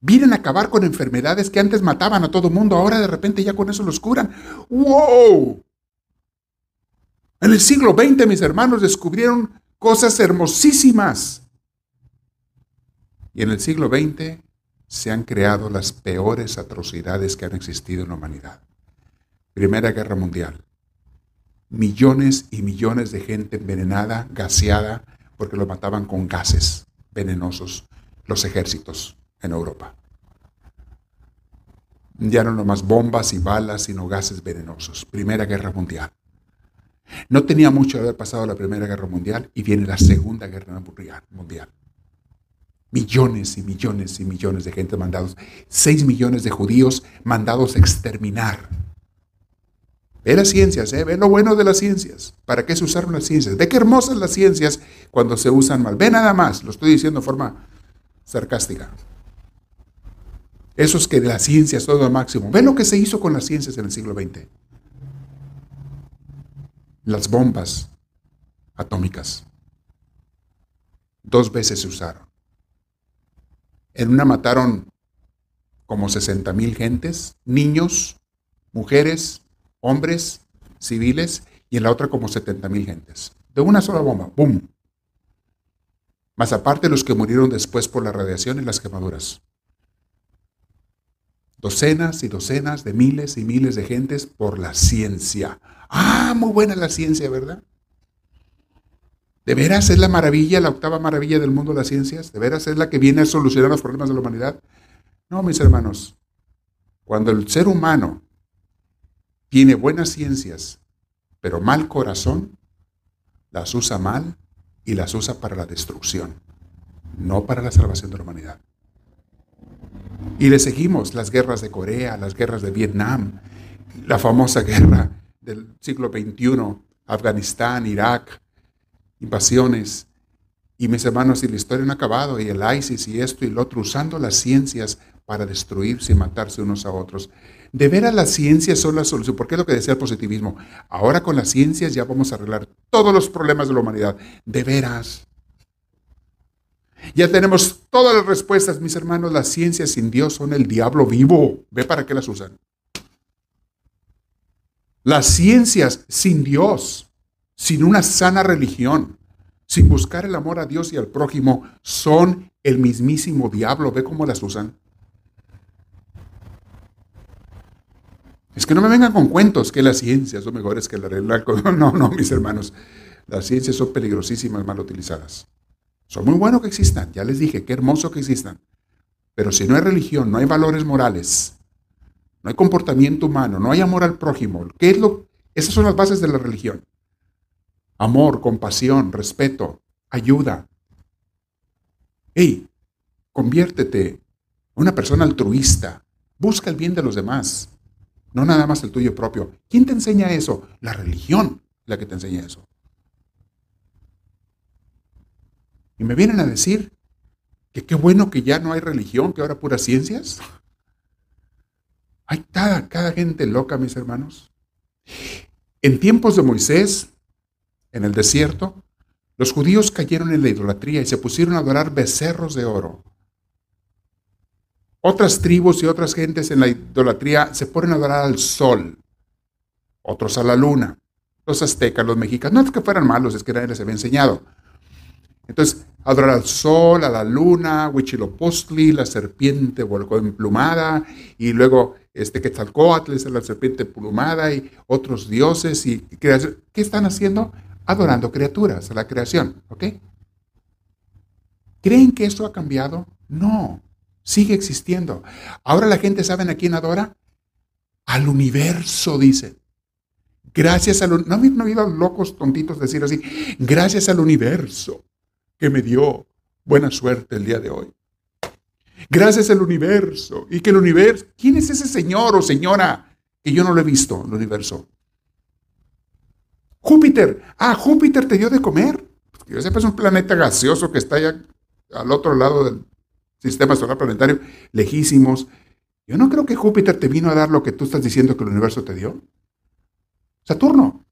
Vienen a acabar con enfermedades que antes mataban a todo mundo. Ahora de repente ya con eso los curan. ¡Wow! En el siglo XX mis hermanos descubrieron cosas hermosísimas. Y en el siglo XX se han creado las peores atrocidades que han existido en la humanidad. Primera Guerra Mundial millones y millones de gente envenenada, gaseada, porque lo mataban con gases venenosos los ejércitos en Europa. Ya no más bombas y balas, sino gases venenosos. Primera Guerra Mundial. No tenía mucho de haber pasado la Primera Guerra Mundial y viene la Segunda Guerra Mundial. Millones y millones y millones de gente mandados. Seis millones de judíos mandados a exterminar Ve las ciencias, ¿eh? ve lo bueno de las ciencias. ¿Para qué se usaron las ciencias? Ve qué hermosas las ciencias cuando se usan mal. Ve nada más, lo estoy diciendo de forma sarcástica. Eso es que la ciencia es todo al máximo. Ve lo que se hizo con las ciencias en el siglo XX. Las bombas atómicas. Dos veces se usaron. En una mataron como 60 mil gentes, niños, mujeres, hombres civiles y en la otra como 70 mil gentes. De una sola bomba, ¡boom! Más aparte los que murieron después por la radiación y las quemaduras. Docenas y docenas de miles y miles de gentes por la ciencia. Ah, muy buena la ciencia, ¿verdad? ¿De veras es la maravilla, la octava maravilla del mundo de las ciencias? ¿De veras es la que viene a solucionar los problemas de la humanidad? No, mis hermanos. Cuando el ser humano tiene buenas ciencias, pero mal corazón, las usa mal y las usa para la destrucción, no para la salvación de la humanidad. Y le seguimos las guerras de Corea, las guerras de Vietnam, la famosa guerra del siglo XXI, Afganistán, Irak, invasiones. Y mis hermanos, y la historia no ha acabado, y el ISIS y esto y lo otro, usando las ciencias para destruirse y matarse unos a otros. De veras las ciencias son la solución, porque es lo que decía el positivismo. Ahora con las ciencias ya vamos a arreglar todos los problemas de la humanidad. De veras. Ya tenemos todas las respuestas, mis hermanos. Las ciencias sin Dios son el diablo vivo. Ve para qué las usan. Las ciencias sin Dios, sin una sana religión, sin buscar el amor a Dios y al prójimo, son el mismísimo diablo. Ve cómo las usan. Es que no me vengan con cuentos que las ciencias son mejores que la realidad. No, no, mis hermanos. Las ciencias son peligrosísimas mal utilizadas. Son muy buenos que existan, ya les dije, qué hermoso que existan. Pero si no hay religión, no hay valores morales, no hay comportamiento humano, no hay amor al prójimo, ¿qué es lo? Esas son las bases de la religión. Amor, compasión, respeto, ayuda. Hey, conviértete en una persona altruista, busca el bien de los demás no nada más el tuyo propio. ¿Quién te enseña eso? La religión la que te enseña eso. Y me vienen a decir que qué bueno que ya no hay religión, que ahora puras ciencias. Hay cada, cada gente loca, mis hermanos. En tiempos de Moisés, en el desierto, los judíos cayeron en la idolatría y se pusieron a adorar becerros de oro. Otras tribus y otras gentes en la idolatría se ponen a adorar al sol, otros a la luna. Los aztecas, los mexicanos, no es que fueran malos, es que nadie les había enseñado. Entonces, adorar al sol, a la luna, Huichilopostli, la serpiente volcó emplumada, y luego este Quetzalcoatl es la serpiente emplumada, y otros dioses, y ¿qué están haciendo? Adorando criaturas, a la creación, ¿ok? ¿Creen que eso ha cambiado? No, sigue existiendo. Ahora la gente, ¿saben a quién adora? Al universo, dice. Gracias al... No, no habido locos tontitos decir así. Gracias al universo que me dio buena suerte el día de hoy. Gracias al universo. Y que el universo... ¿Quién es ese señor o señora que yo no lo he visto, el universo? Júpiter. Ah, Júpiter te dio de comer. Que yo sepa, es un planeta gaseoso que está allá al otro lado del sistema solar planetario, lejísimos. Yo no creo que Júpiter te vino a dar lo que tú estás diciendo que el universo te dio. Saturno,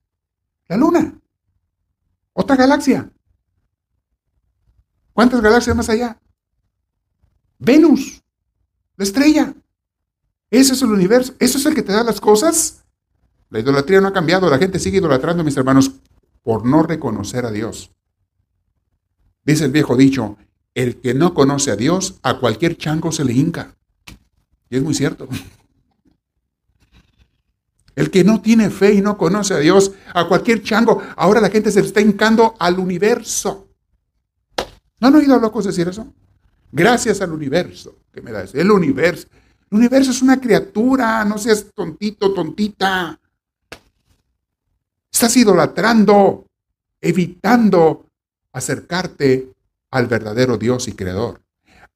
la Luna, otra galaxia. ¿Cuántas galaxias más allá? Venus, la estrella. Ese es el universo. ¿Eso es el que te da las cosas? La idolatría no ha cambiado. La gente sigue idolatrando, mis hermanos, por no reconocer a Dios. Dice el viejo dicho, el que no conoce a Dios, a cualquier chango se le hinca. Y es muy cierto. El que no tiene fe y no conoce a Dios, a cualquier chango, ahora la gente se está hincando al universo. ¿No han oído locos decir eso? Gracias al universo que me da eso. El universo. El universo es una criatura, no seas tontito, tontita. Estás idolatrando, evitando acercarte al verdadero Dios y Creador.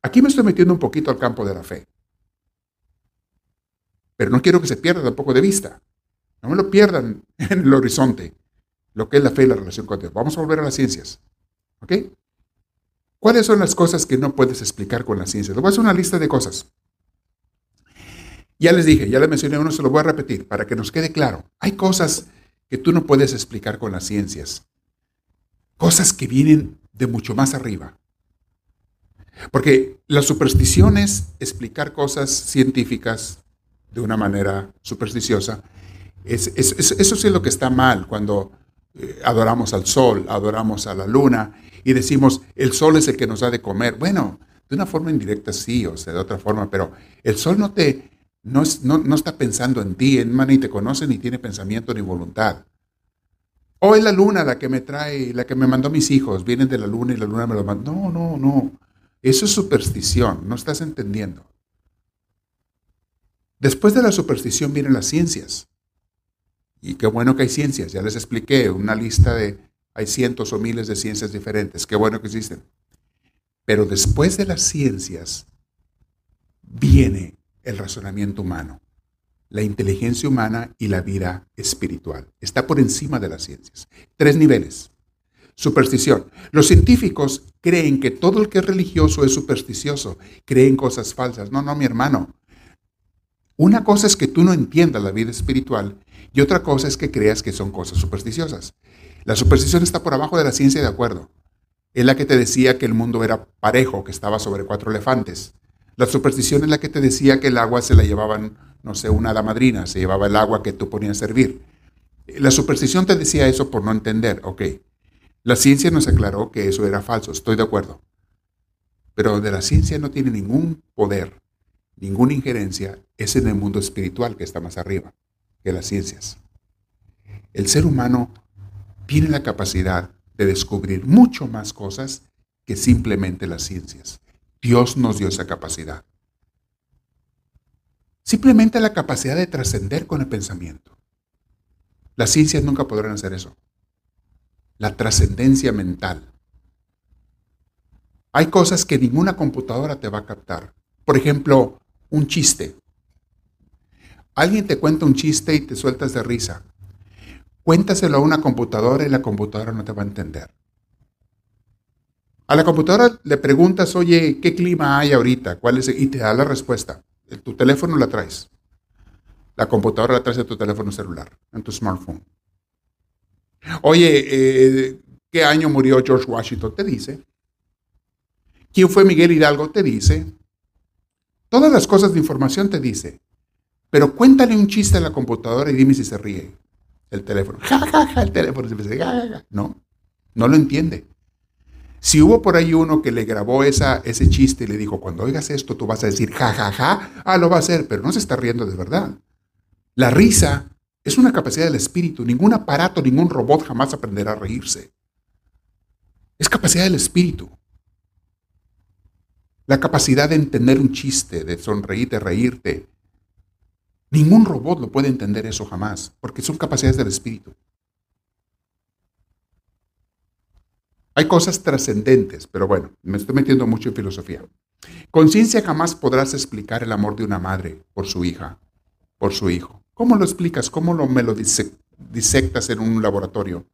Aquí me estoy metiendo un poquito al campo de la fe. Pero no quiero que se pierda tampoco de vista. No me lo pierdan en el horizonte, lo que es la fe y la relación con Dios. Vamos a volver a las ciencias. ¿Ok? ¿Cuáles son las cosas que no puedes explicar con la ciencia? Les voy a hacer una lista de cosas. Ya les dije, ya les mencioné uno, se lo voy a repetir para que nos quede claro. Hay cosas que tú no puedes explicar con las ciencias. Cosas que vienen de mucho más arriba. Porque la superstición es explicar cosas científicas de una manera supersticiosa. eso sí es lo que está mal cuando eh, adoramos al sol, adoramos a la luna y decimos, el sol es el que nos da de comer. Bueno, de una forma indirecta sí, o sea, de otra forma, pero el sol no te, no, no, está pensando en ti, en ni te conoce, ni tiene pensamiento ni voluntad. O es la luna la que me trae, la que me mandó mis hijos, vienen de la luna y la luna me lo mandó. No, no, no. Eso es superstición, no estás entendiendo. Después de la superstición vienen las ciencias. Y qué bueno que hay ciencias, ya les expliqué, una lista de, hay cientos o miles de ciencias diferentes, qué bueno que existen. Pero después de las ciencias viene el razonamiento humano, la inteligencia humana y la vida espiritual. Está por encima de las ciencias. Tres niveles. Superstición. Los científicos creen que todo el que es religioso es supersticioso, creen cosas falsas. No, no, mi hermano. Una cosa es que tú no entiendas la vida espiritual y otra cosa es que creas que son cosas supersticiosas. La superstición está por abajo de la ciencia de acuerdo. Es la que te decía que el mundo era parejo, que estaba sobre cuatro elefantes. La superstición es la que te decía que el agua se la llevaban, no sé, una hada madrina, se llevaba el agua que tú ponías a servir. La superstición te decía eso por no entender, ok. La ciencia nos aclaró que eso era falso, estoy de acuerdo. Pero de la ciencia no tiene ningún poder, ninguna injerencia, es en el mundo espiritual que está más arriba que las ciencias. El ser humano tiene la capacidad de descubrir mucho más cosas que simplemente las ciencias. Dios nos dio esa capacidad. Simplemente la capacidad de trascender con el pensamiento. Las ciencias nunca podrán hacer eso la trascendencia mental. Hay cosas que ninguna computadora te va a captar. Por ejemplo, un chiste. Alguien te cuenta un chiste y te sueltas de risa. Cuéntaselo a una computadora y la computadora no te va a entender. A la computadora le preguntas, oye, ¿qué clima hay ahorita? ¿Cuál es? Y te da la respuesta. Tu teléfono la traes. La computadora la traes a tu teléfono celular, en tu smartphone. Oye, eh, ¿qué año murió George Washington? Te dice. ¿Quién fue Miguel Hidalgo? Te dice. Todas las cosas de información te dice. Pero cuéntale un chiste a la computadora y dime si se ríe. El teléfono. Ja, ja, ja, el teléfono. No, no lo entiende. Si hubo por ahí uno que le grabó esa, ese chiste y le dijo, cuando oigas esto, tú vas a decir, ja, ja, ja, ah, lo va a hacer, pero no se está riendo de verdad. La risa es una capacidad del espíritu. Ningún aparato, ningún robot jamás aprenderá a reírse. Es capacidad del espíritu. la capacidad de entender un chiste, de sonreír, de reírte. Ningún robot lo puede entender eso jamás, porque son capacidades del espíritu. Hay cosas trascendentes, pero bueno, me estoy metiendo mucho en filosofía. Conciencia jamás podrás explicar el amor de una madre por su hija, por su hijo. ¿Cómo lo explicas? ¿Cómo lo, me lo disectas en un laboratorio?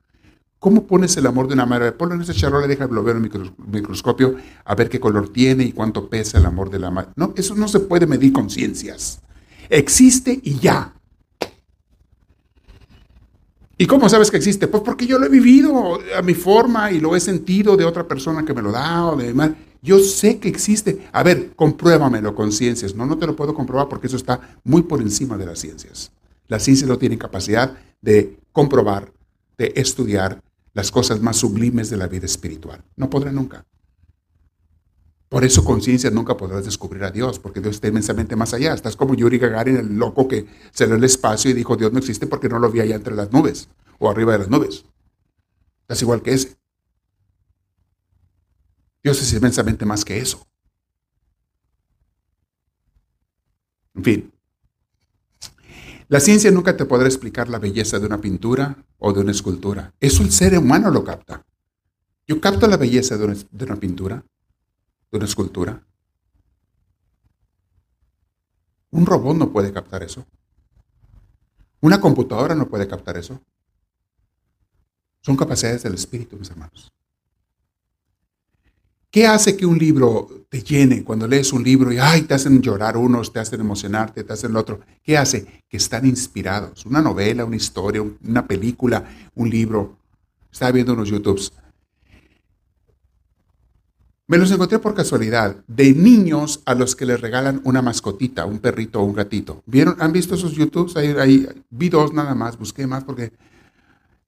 ¿Cómo pones el amor de una madre? Ponlo en ese charola, déjalo ver en el microscopio a ver qué color tiene y cuánto pesa el amor de la madre. No, eso no se puede medir con ciencias. Existe y ya. ¿Y cómo sabes que existe? Pues porque yo lo he vivido a mi forma y lo he sentido de otra persona que me lo da o de demás. Yo sé que existe. A ver, compruébamelo con ciencias. No, no te lo puedo comprobar porque eso está muy por encima de las ciencias. Las ciencias no tienen capacidad de comprobar, de estudiar las cosas más sublimes de la vida espiritual. No podrán nunca. Por eso con ciencias nunca podrás descubrir a Dios, porque Dios está inmensamente más allá. Estás como Yuri Gagarin, el loco que salió el espacio y dijo Dios no existe porque no lo vi allá entre las nubes o arriba de las nubes. Estás igual que ese. Dios es inmensamente más que eso. En fin, la ciencia nunca te podrá explicar la belleza de una pintura o de una escultura. Eso el ser humano lo capta. Yo capto la belleza de una, pintura, una escultura. Un robot no puede captar eso. Una computadora no puede captar eso. Son capacidades del espíritu, mis hermanos. ¿Qué hace que un libro te llene cuando lees un libro y ay, te hacen llorar unos, te hacen emocionarte, te hacen el otro? ¿Qué hace? Que están inspirados. Una novela, una historia, una película, un libro. Estaba viendo unos YouTubes. Me los encontré por casualidad, de niños a los que les regalan una mascotita, un perrito o un gatito. ¿Vieron? ¿Han visto esos YouTubes? Ahí, vi dos nada más, busqué más porque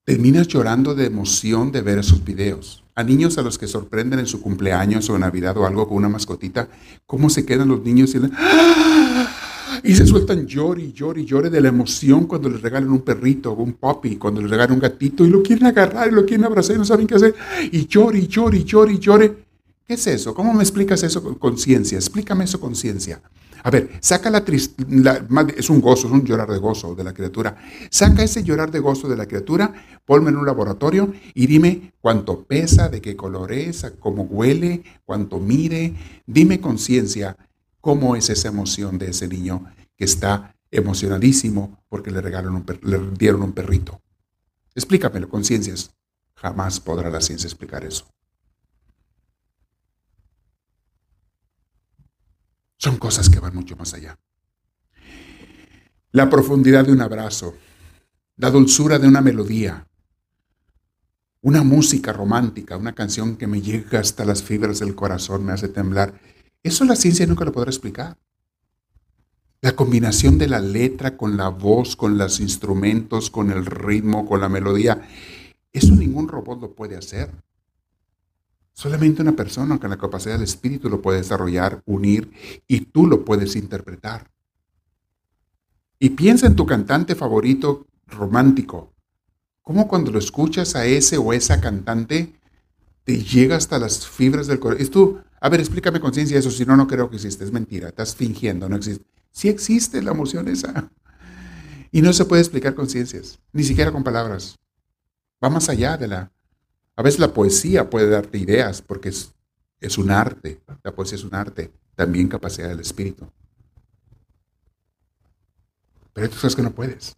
terminas llorando de emoción de ver esos videos a niños a los que sorprenden en su cumpleaños o Navidad o algo con una mascotita, cómo se quedan los niños y, ¡Ah! se sueltan llore y llore y llore de la emoción cuando les regalan un perrito o un puppy, cuando les regalan un gatito y lo quieren agarrar y lo quieren abrazar y no saben qué hacer y llore y llore y llore y llore. ¿Qué es eso? ¿Cómo me explicas eso con conciencia? Explícame eso con ciencia. A ver, saca la tristeza, es un gozo, es un llorar de gozo de la criatura. Saca ese llorar de gozo de la criatura, ponme en un laboratorio y dime cuánto pesa, de qué color es, cómo huele, cuánto mide. Dime con ciencia cómo es esa emoción de ese niño que está emocionadísimo porque le, regalaron le dieron un perrito. Explícamelo con ciencias. Jamás podrá la ciencia explicar eso. Son cosas que van mucho más allá. La profundidad de un abrazo, la dulzura de una melodía, una música romántica, una canción que me llega hasta las fibras del corazón, me hace temblar. Eso la ciencia nunca lo podrá explicar. La combinación de la letra con la voz, con los instrumentos, con el ritmo, con la melodía, eso ningún robot lo puede hacer. Solamente una persona con la capacidad del espíritu lo puede desarrollar, unir y tú lo puedes interpretar. Y piensa en tu cantante favorito romántico. ¿Cómo cuando lo escuchas a ese o esa cantante te llega hasta las fibras del corazón? Es tú, a ver, explícame con ciencia eso, si no, no creo que existe, es mentira, estás fingiendo, no existe. Sí existe la emoción esa. Y no se puede explicar con ciencias, ni siquiera con palabras. Va más allá de la a veces la poesía puede darte ideas porque es, un arte. La poesía es un arte, también capacidad del espíritu. Pero tú sabes que no puedes.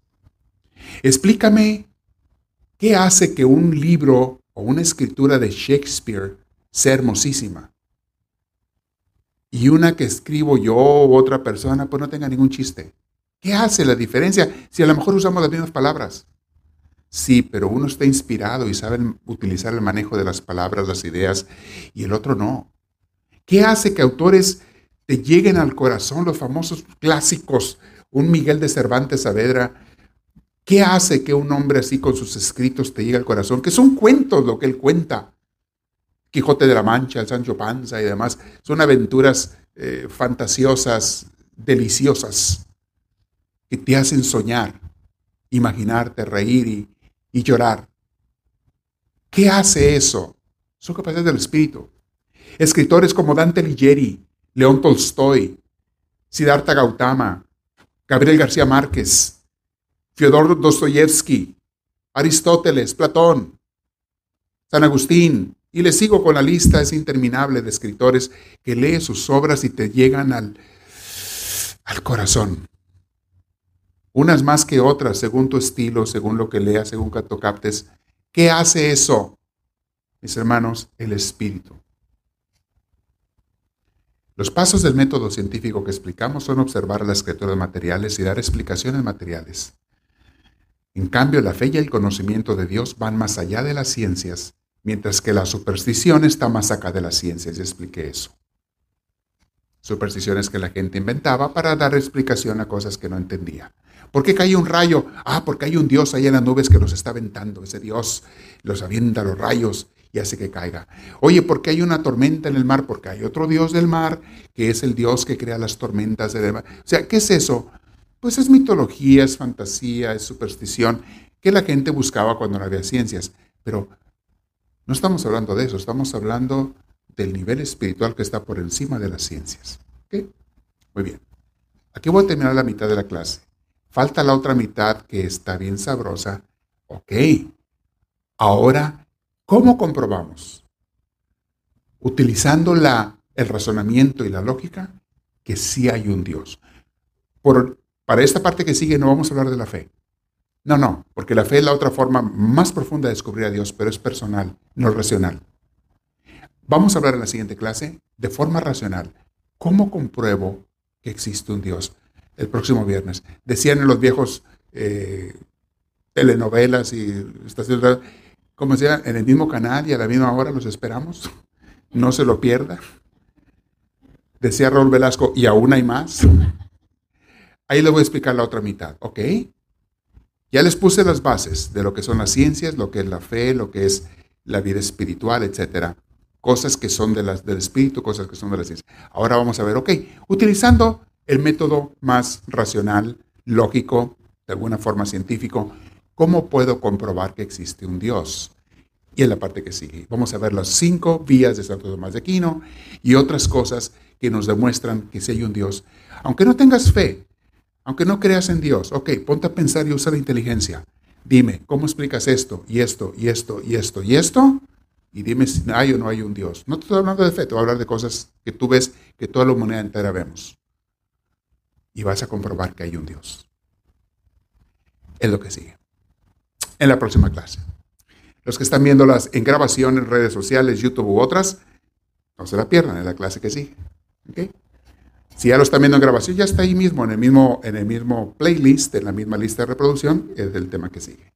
Explícame qué hace que un libro o una escritura de Shakespeare sea hermosísima y una que escribo yo u otra persona pues no tenga ningún chiste. ¿Qué hace la diferencia si a lo mejor usamos las mismas palabras? Sí, pero uno está inspirado y sabe utilizar el manejo de las palabras, las ideas, y el otro no. ¿Qué hace que autores te lleguen al corazón, los famosos clásicos, un Miguel de Cervantes Saavedra? ¿Qué hace que un hombre así con sus escritos te llegue al corazón? Que son cuentos lo que él cuenta. Quijote de la Mancha, el Sancho Panza y demás. Son aventuras eh, fantasiosas, deliciosas, que te hacen soñar, imaginarte, reír y, y llorar. ¿Qué hace eso? Son capaces del espíritu. Escritores como Dante Ligieri, León Tolstoy, Siddhartha Gautama, Gabriel García Márquez, Fyodor Dostoyevsky, Aristóteles, Platón, San Agustín, y le sigo con la lista, es interminable de escritores que lee sus obras y te llegan al, al corazón. Unas más que otras, según tu estilo, según lo que leas, según que captes. ¿Qué hace eso? Mis hermanos, el espíritu. Los pasos del método científico que explicamos son observar las criaturas materiales y dar explicaciones materiales. En cambio, la fe y el conocimiento de Dios van más allá de las ciencias mientras que la superstición está más acá de las ciencias, ya expliqué eso. Supersticiones que la gente inventaba para dar explicación a cosas que no entendía. ¿Por qué cae un rayo? Ah, porque hay un Dios ahí en las nubes que los está aventando. Ese Dios los avienta los rayos y hace que caiga. Oye, ¿por qué hay una tormenta en el mar? Porque hay otro Dios del mar que es el Dios que crea las tormentas del mar. O sea, ¿qué es eso? Pues es mitología, es fantasía, es superstición que la gente buscaba cuando no había ciencias. Pero no estamos hablando de eso, estamos hablando del nivel espiritual que está por encima de las ciencias. Muy bien. Aquí voy a terminar la mitad de la clase. Falta la otra mitad que está bien sabrosa. Ok. Ahora, ¿cómo comprobamos? Utilizando la, el razonamiento y la lógica que sí hay un Dios. Por, para esta parte que sigue no vamos a hablar de la fe. No, no, porque la fe es la otra forma más profunda de descubrir a Dios, pero es personal, no racional. Vamos a hablar en la siguiente clase de forma racional. ¿Cómo compruebo que existe un Dios? El próximo viernes. Decían en los viejos eh, telenovelas y estaciones, como decía, en el mismo canal y a la misma hora los esperamos. No se lo pierda. Decía Raúl Velasco, y aún hay más. Ahí le voy a explicar la otra mitad, ¿ok? Ya les puse las bases de lo que son las ciencias, lo que es la fe, lo que es la vida espiritual, etcétera. Cosas que son de las, del espíritu, cosas que son de la ciencia. Ahora vamos a ver, ok, utilizando el método más racional, lógico, de alguna forma científico, ¿cómo puedo comprobar que existe un Dios? Y en la parte que sigue, vamos a ver las cinco vías de Santo Tomás de Aquino y otras cosas que nos demuestran que si hay un Dios. Aunque no tengas fe, aunque no creas en Dios, ok, ponte a pensar y usa la inteligencia. Dime, ¿cómo explicas esto y esto y esto y esto y esto? Y dime si hay o no hay un Dios. No te estoy hablando de fe, te voy a hablar de cosas que tú ves que toda la humanidad entera vemos. Y vas a comprobar que hay un Dios. Es lo que sigue. En la próxima clase. Los que están viéndolas en grabación en redes sociales, YouTube u otras, no se la pierdan en la clase que sigue. Si ya lo están viendo en grabación, ya está ahí mismo, en el mismo, en el mismo playlist, en la misma lista de reproducción, es del tema que sigue.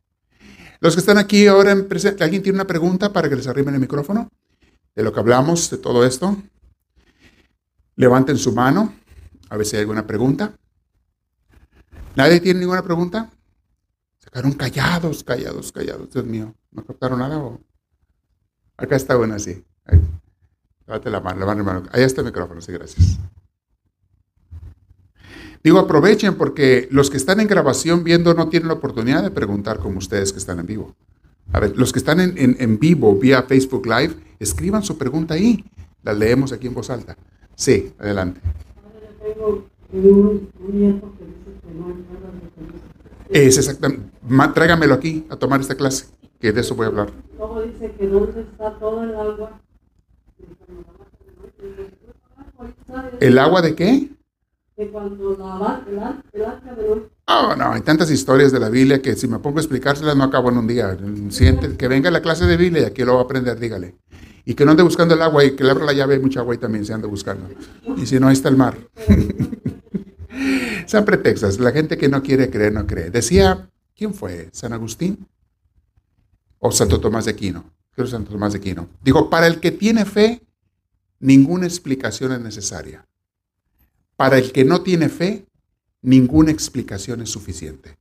Los que están aquí ahora ¿alguien tiene una pregunta para que les arrimen el micrófono? De lo que hablamos, de todo esto. Levanten su mano, a ver si hay alguna pregunta. ¿Nadie tiene ninguna pregunta? Sacaron callados, callados, callados. Dios mío, ¿no captaron nada? Acá está bueno así. Ahí. Levante la mano, la mano. Ahí está el micrófono, sí, gracias. Digo, aprovechen porque los que están en grabación viendo no tienen la oportunidad de preguntar como ustedes que están en vivo. A ver, los que están en, vivo vía Facebook Live, escriban su pregunta ahí. La leemos aquí en voz alta. Sí, adelante. Es exactamente. Tráigamelo aquí a tomar esta clase, que de eso voy a hablar. dice que dónde está todo el agua. ¿El agua de qué? cuando Oh, no, hay tantas historias de la Biblia que si me pongo a explicárselas no acabo en un día. Siente, que venga la clase de Biblia y aquí lo va a aprender, dígale. Y que no ande buscando el agua y que le abra la llave, hay mucha agua y también se anda buscando. Y si no, ahí está el mar. Sean pretextos. La gente que no quiere creer, no cree. Decía, ¿quién fue? ¿San Agustín? ¿O Santo Tomás de Aquino? Creo Santo Tomás de Aquino. Digo, para el que tiene fe, ninguna explicación es necesaria. Para el que no tiene fe, ninguna explicación es suficiente.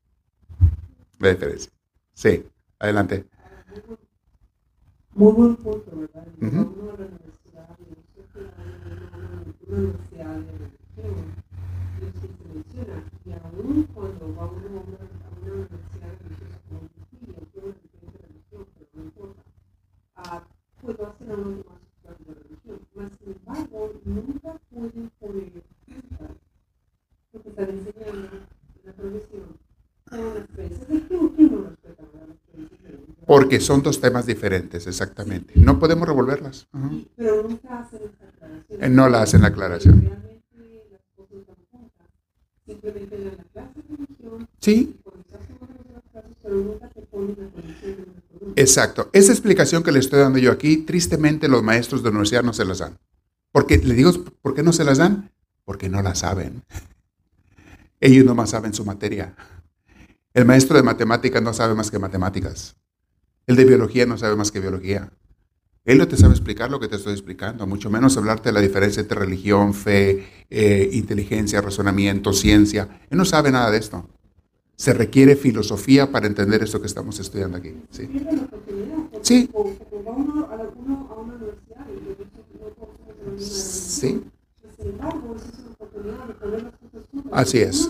La diferencia. Sí, adelante. Muy buen punto, ¿verdad? Uh -huh. Uno de la universidad, uno de la universidad de religión, y se menciona, y aún cuando va uno a una, a una universidad religiosa como Cristina, yo no entiendo religión, pero no importa, ah, puedo hacer a uno más de religión. Mas, sin embargo, nunca pueden poner lo que están enseñando en la profesión con las creencias de que uno porque son dos temas diferentes, exactamente. No podemos revolverlas. Pero nunca hacen esa aclaración. Eh, No la hacen la aclaración. La Sí, la exacto. Esa explicación que le estoy dando yo aquí, tristemente los maestros de universidad no se las dan. Porque le digo, ¿por qué no se las dan? Porque no la saben. Ellos nomás saben su materia. El maestro de matemáticas no sabe más que matemáticas. El de biología no sabe más que biología. Él no te sabe explicar lo que te estoy explicando, mucho menos hablarte de la diferencia entre religión, fe, eh, inteligencia, razonamiento, ciencia. Él no sabe nada de esto. Se requiere filosofía para entender esto que estamos estudiando aquí. ¿sí? Sí. Sí. Así es.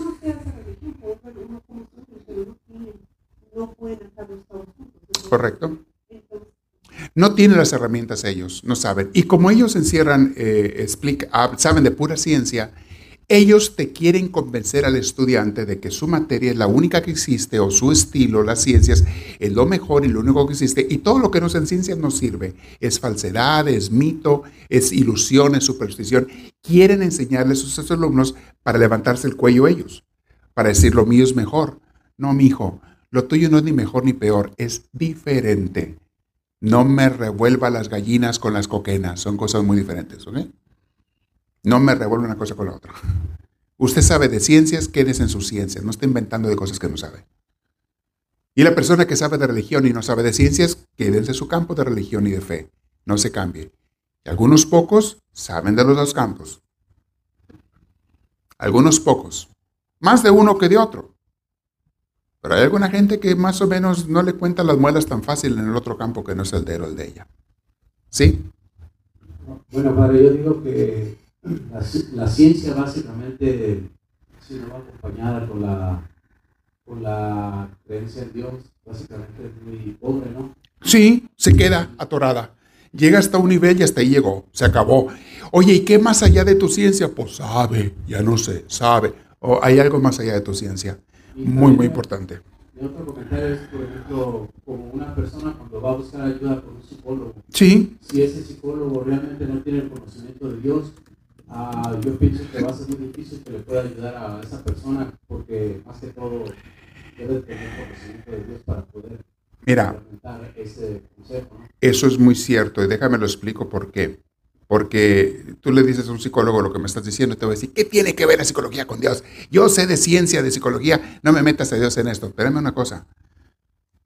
Correcto. No tienen las herramientas ellos, no saben. Y como ellos encierran, eh, ah, saben de pura ciencia, ellos te quieren convencer al estudiante de que su materia es la única que existe o su estilo, las ciencias, es lo mejor y lo único que existe. Y todo lo que no es en ciencias no sirve. Es falsedad, es mito, es ilusión, es superstición. Quieren enseñarles a sus alumnos para levantarse el cuello ellos, para decir lo mío es mejor. No, mi hijo, lo tuyo no es ni mejor ni peor, es diferente. No me revuelva las gallinas con las coquenas, son cosas muy diferentes, ¿ok? No me revuelva una cosa con la otra. Usted sabe de ciencias, quédese en sus ciencias, no esté inventando de cosas que no sabe. Y la persona que sabe de religión y no sabe de ciencias, quédense en su campo de religión y de fe, no se cambie. Algunos pocos saben de los dos campos. Algunos pocos, más de uno que de otro. Pero hay alguna gente que más o menos no le cuenta las muelas tan fácil en el otro campo que no es el de él o el de ella. ¿Sí? Bueno, padre, yo digo que la, la ciencia básicamente, si no va acompañada con la, con la creencia en Dios, básicamente es muy pobre, ¿no? Sí, se queda atorada. Llega hasta un nivel y hasta ahí llegó, se acabó. Oye, ¿y qué más allá de tu ciencia? Pues sabe, ya no sé, sabe. O hay algo más allá de tu ciencia. Muy, muy importante. Mi otro comentario es, por ejemplo, como una persona cuando va a buscar ayuda con un psicólogo, Sí, si ese psicólogo realmente no tiene el conocimiento de Dios, ah, yo pienso que va a ser muy difícil que le pueda ayudar a esa persona, porque más que todo debe tener conocimiento de Dios para poder mira, implementar ese consejo, ¿no? eso es muy cierto y déjame lo explico por qué. Porque tú le dices a un psicólogo lo que me estás diciendo y te va a decir, ¿qué tiene que ver la psicología con Dios? Yo sé de ciencia, de psicología, no me metas a Dios en esto. Espérame una cosa.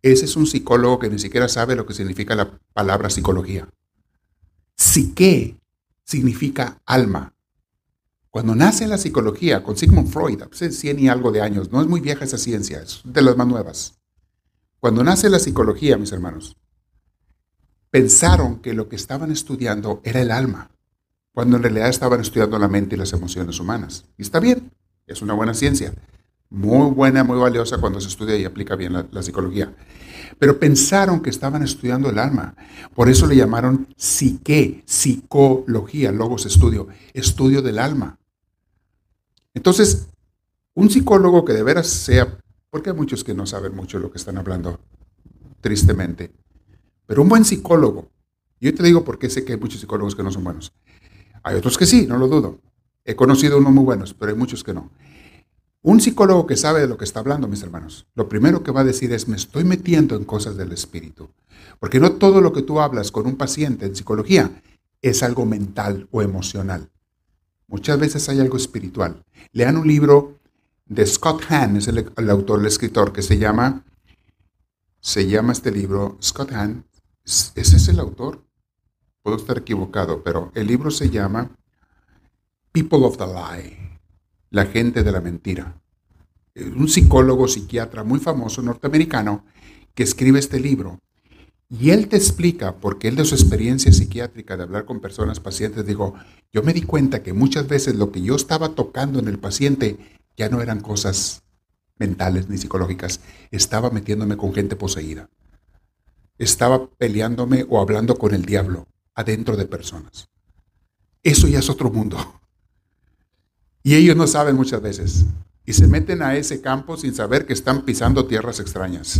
Ese es un psicólogo que ni siquiera sabe lo que significa la palabra psicología. Psique significa alma. Cuando nace la psicología con Sigmund Freud, hace 100 y algo de años, no es muy vieja esa ciencia, es de las más nuevas. Cuando nace la psicología, mis hermanos, pensaron que lo que estaban estudiando era el alma, cuando en realidad estaban estudiando la mente y las emociones humanas. Y está bien, es una buena ciencia, muy buena, muy valiosa cuando se estudia y aplica bien la, psicología. Pero pensaron que estaban estudiando el alma. Por eso le llamaron psique, psicología, logos estudio, estudio del alma. Entonces, un psicólogo que de veras sea, porque hay muchos que no saben mucho lo que están hablando, tristemente, pero un buen psicólogo, yo te digo porque sé que hay muchos psicólogos que no son buenos. Hay otros que sí, no lo dudo. He conocido unos muy buenos, pero hay muchos que no. Un psicólogo que sabe de lo que está hablando, mis hermanos, lo primero que va a decir es, me estoy metiendo en cosas del espíritu. Porque no todo lo que tú hablas con un paciente en psicología es algo mental o emocional. Muchas veces hay algo espiritual. Lean un libro de Scott Hahn, es el, el autor, el escritor, que se llama, se llama este libro, Scott Hahn, ese es el autor, puedo estar equivocado, pero el libro se llama People of the Lie, la gente de la mentira. Un psicólogo, psiquiatra muy famoso norteamericano que escribe este libro. Y él te explica, porque él de su experiencia psiquiátrica de hablar con personas, pacientes, digo, yo me di cuenta que muchas veces lo que yo estaba tocando en el paciente ya no eran cosas mentales ni psicológicas, estaba metiéndome con gente poseída. Estaba peleándome o hablando con el diablo adentro de personas. Eso ya es otro mundo. Y ellos no saben muchas veces. Y se meten a ese campo sin saber que están pisando tierras extrañas.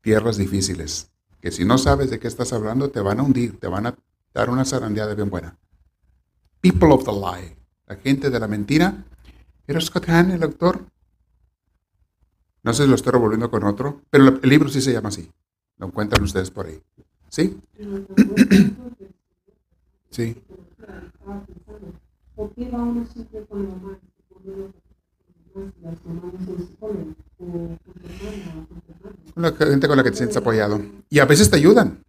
tierras difíciles, que si no sabes de qué estás hablando, te van a hundir, te van a dar una zarandeada bien buena. People of the Lie, la gente de la mentira. ¿Era Scott Hahn el autor? No sé si lo estoy revolviendo con otro, pero el libro sí se llama así. Lo encuentran ustedes por ahí. ¿Sí? Sí. ¿Por qué siempre con la no con la gente con la que te sientes apoyado. Y a veces te ayudan,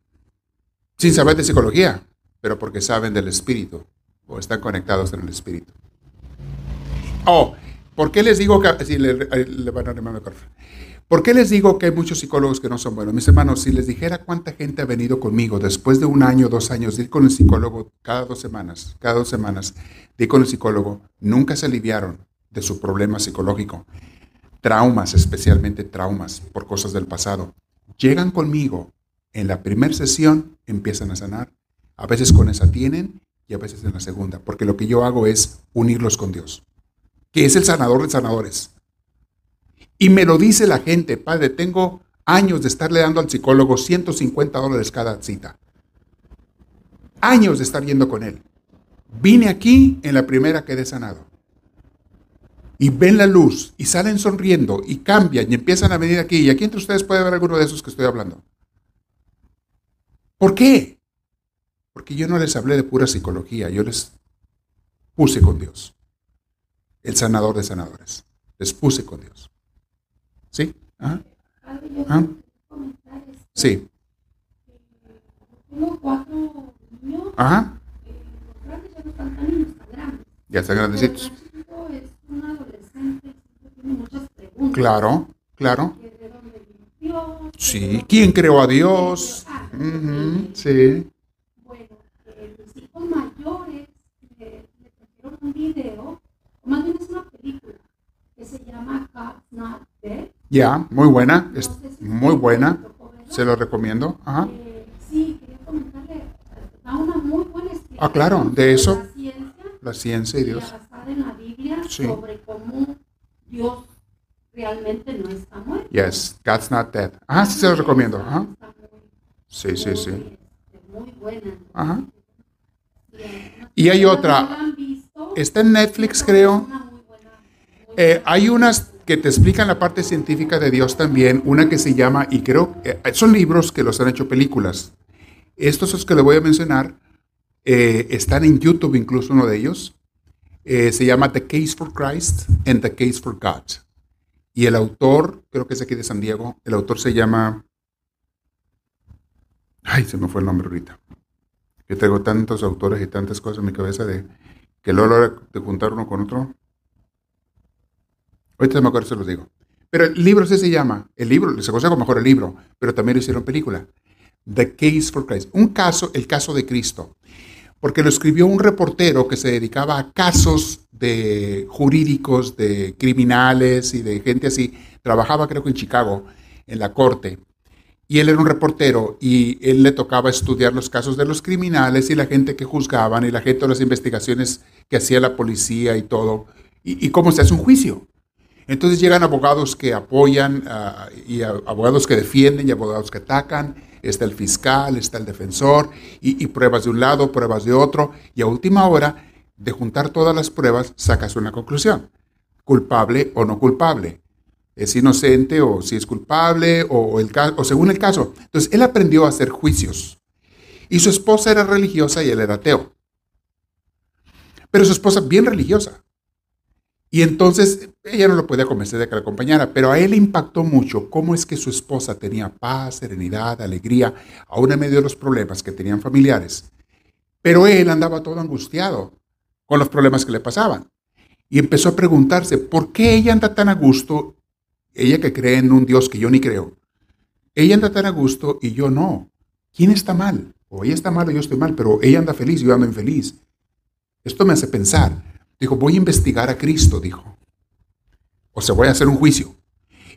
sin saber de psicología, pero porque saben del espíritu o están conectados en el espíritu. Oh, ¿por qué les digo que si le, le van a arrimar el micrófono? ¿Por qué les digo que hay muchos psicólogos que no son buenos? Mis hermanos, si les dijera cuánta gente ha venido conmigo después de un año, dos años de ir con el psicólogo cada dos semanas, cada dos semanas, de ir con el psicólogo, nunca se aliviaron de su problema psicológico. Traumas, especialmente traumas por cosas del pasado. Llegan conmigo, en la primera sesión empiezan a sanar. A veces con esa tienen y a veces en la segunda, porque lo que yo hago es unirlos con Dios, que es el sanador de sanadores. Y me lo dice la gente, padre, tengo años de estarle dando al psicólogo 150 dólares cada cita. Años de estar yendo con él. Vine aquí en la primera quedé sanado. Y ven la luz y salen sonriendo y cambian y empiezan a venir aquí. Y aquí entre ustedes puede haber alguno de esos que estoy hablando. ¿Por qué? Porque yo no les hablé de pura psicología, yo les puse con Dios. El sanador de sanadores. Les puse con Dios. ¿Sí? Ajá. Ah. Sí. Tengo cuatro niños, Ajá. eh, los grandes ya no están tan niños, tan grandes. Ya están grandecitos. es un adolescente, siempre tiene muchas preguntas. Claro, claro. Sí. ¿Quién creó a Dios? Sí. Bueno, eh, mis hijos mayores le, le trajeron un video, o más bien es una película, que se llama God's Not Dead. Ya, muy buena. Es muy buena. Se lo recomiendo. Ajá. Sí, quería comentarle, da una muy buena explicación Ah, claro, de eso. La ciencia La ciencia y Dios. basada en la Biblia Sí. sobre cómo Dios realmente no está muerto. Yes, God's not dead. Ajá, sí se lo recomiendo. Ajá. Sí, sí, sí. este, Muy buena. Ajá. Y, hay otra. Está en Netflix, creo. Eh, hay unas que te explican la parte científica de Dios también. Una que se llama, y creo, eh, son libros que los han hecho películas. Estos los que le voy a mencionar eh, están en YouTube, incluso uno de ellos. Eh, se llama The Case for Christ and The Case for God. Y el autor, creo que es aquí de San Diego, el autor se llama... Ay, se me fue el nombre ahorita. Yo tengo tantos autores y tantas cosas en mi cabeza de que luego a la hora de juntar uno con otro. Ahorita me acuerdo, se los digo. Pero el libro sí se llama, el libro, conoce como mejor el libro, pero también lo hicieron película. The Case for Christ. Un caso, el caso de Cristo. Porque lo escribió un reportero que se dedicaba a casos de jurídicos, de criminales y de gente así. Trabajaba creo que en Chicago, en la corte. Y él era un reportero y él le tocaba estudiar los casos de los criminales y la gente que juzgaban y la gente de las investigaciones que hacía la policía y todo. Y, y cómo se hace un juicio. Entonces llegan abogados que apoyan ah, y abogados que defienden y abogados que atacan. Está el fiscal, está el defensor y, pruebas de un lado, pruebas de otro. Y a última hora, de juntar todas las pruebas, sacas una conclusión. Culpable o no culpable. Es inocente o si es culpable o, o según el caso. Entonces él aprendió a hacer juicios. Y su esposa era religiosa y él era ateo. Pero su esposa bien religiosa. Y entonces ella no lo podía convencer de que la acompañara, pero a él impactó mucho cómo es que su esposa tenía paz, serenidad, alegría, aún en medio de los problemas que tenían familiares. Pero él andaba todo angustiado con los problemas que le pasaban. Y empezó a preguntarse, ¿por qué ella anda tan a gusto? Ella que cree en un Dios que yo ni creo. Ella anda tan a gusto y yo no. ¿Quién está mal? O ella está mal o yo estoy mal, pero ella anda feliz y yo ando infeliz. Esto me hace pensar. Dijo, voy a investigar a Cristo, dijo. O sea, voy a hacer un juicio.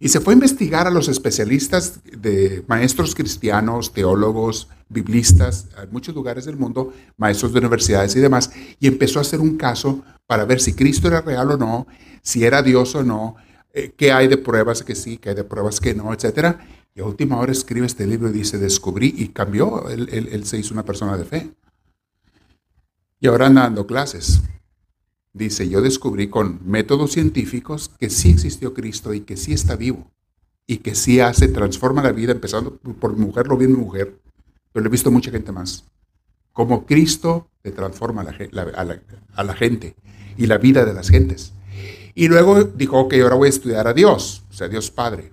Y se fue a investigar a los especialistas de maestros cristianos, teólogos, biblistas, en muchos lugares del mundo, maestros de universidades y demás, y empezó a hacer un caso para ver si Cristo era real o no, si era Dios o no, eh, qué hay de pruebas que sí, qué hay de pruebas que no, etcétera. Y a última hora escribe este libro y dice, descubrí y cambió, él- él se hizo una persona de fe. Y ahora anda dando clases. Dice, yo descubrí con métodos científicos que sí existió Cristo y que sí está vivo. Y que sí hace, transforma la vida, empezando por mi mujer, lo vi en mi mujer, pero lo he visto mucha gente más. Como Cristo te transforma a la gente y la vida de las gentes. Y luego dijo, ok, ahora voy a estudiar a Dios, o sea, Dios Padre.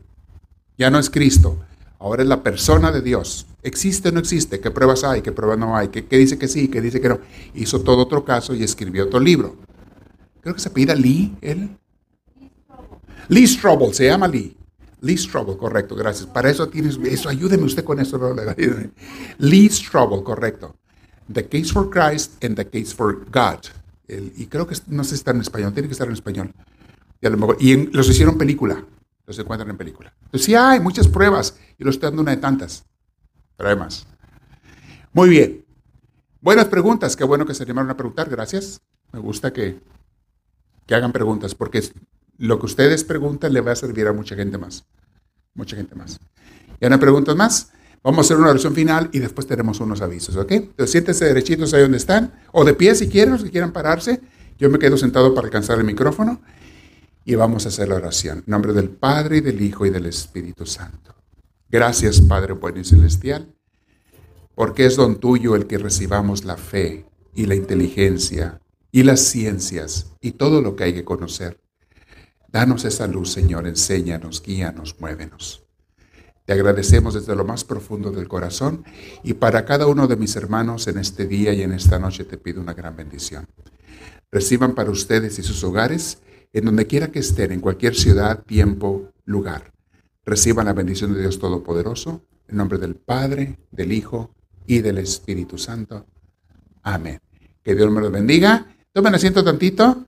Ya no es Cristo, ahora es la persona de Dios. ¿Existe o no existe? ¿Qué pruebas hay? ¿Qué pruebas no hay? ¿Qué, qué dice que sí? ¿Qué dice que no? Hizo todo otro caso y escribió otro libro. Creo que se pida Lee, él. Lee Strobel, se llama Lee. Lee Strobel, correcto, gracias. Para eso tienes, eso, ayúdeme usted con eso. no le- Lee Strobel, correcto. The Case for Christ and The Case for God. Y creo que, no sé si está en español, tiene que estar en español. Y, a lo en- los hicieron película, los encuentran en película. Entonces sí hay muchas pruebas, y lo estoy dando una de tantas, pero hay. Muy bien. Buenas preguntas, qué bueno que se animaron a preguntar, gracias. Me gusta que, que hagan preguntas, porque lo que ustedes preguntan le va a servir a mucha gente más. Mucha gente más. ¿Ya no hay preguntas más? Vamos a hacer una oración final y después tenemos unos avisos, ¿ok? Entonces siéntense derechitos ahí donde están, o de pie si quieren, si quieren pararse. Yo me quedo sentado para alcanzar el micrófono y vamos a hacer la oración. En nombre del Padre, y del Hijo y del Espíritu Santo. Gracias, Padre bueno y celestial, porque es don tuyo el que recibamos la fe y la inteligencia y las ciencias y todo lo que hay que conocer. Danos esa luz, Señor, enséñanos, guíanos, muévenos. Te agradecemos desde lo más profundo del corazón y para cada uno de mis hermanos en este día y en esta noche te pido una gran bendición. Reciban para ustedes y sus hogares, en donde quiera que estén, en cualquier ciudad, tiempo, lugar. Reciban la bendición de Dios Todopoderoso, en nombre del Padre, del Hijo y del Espíritu Santo. Amén. Que Dios me los bendiga. Tomen asiento tantito.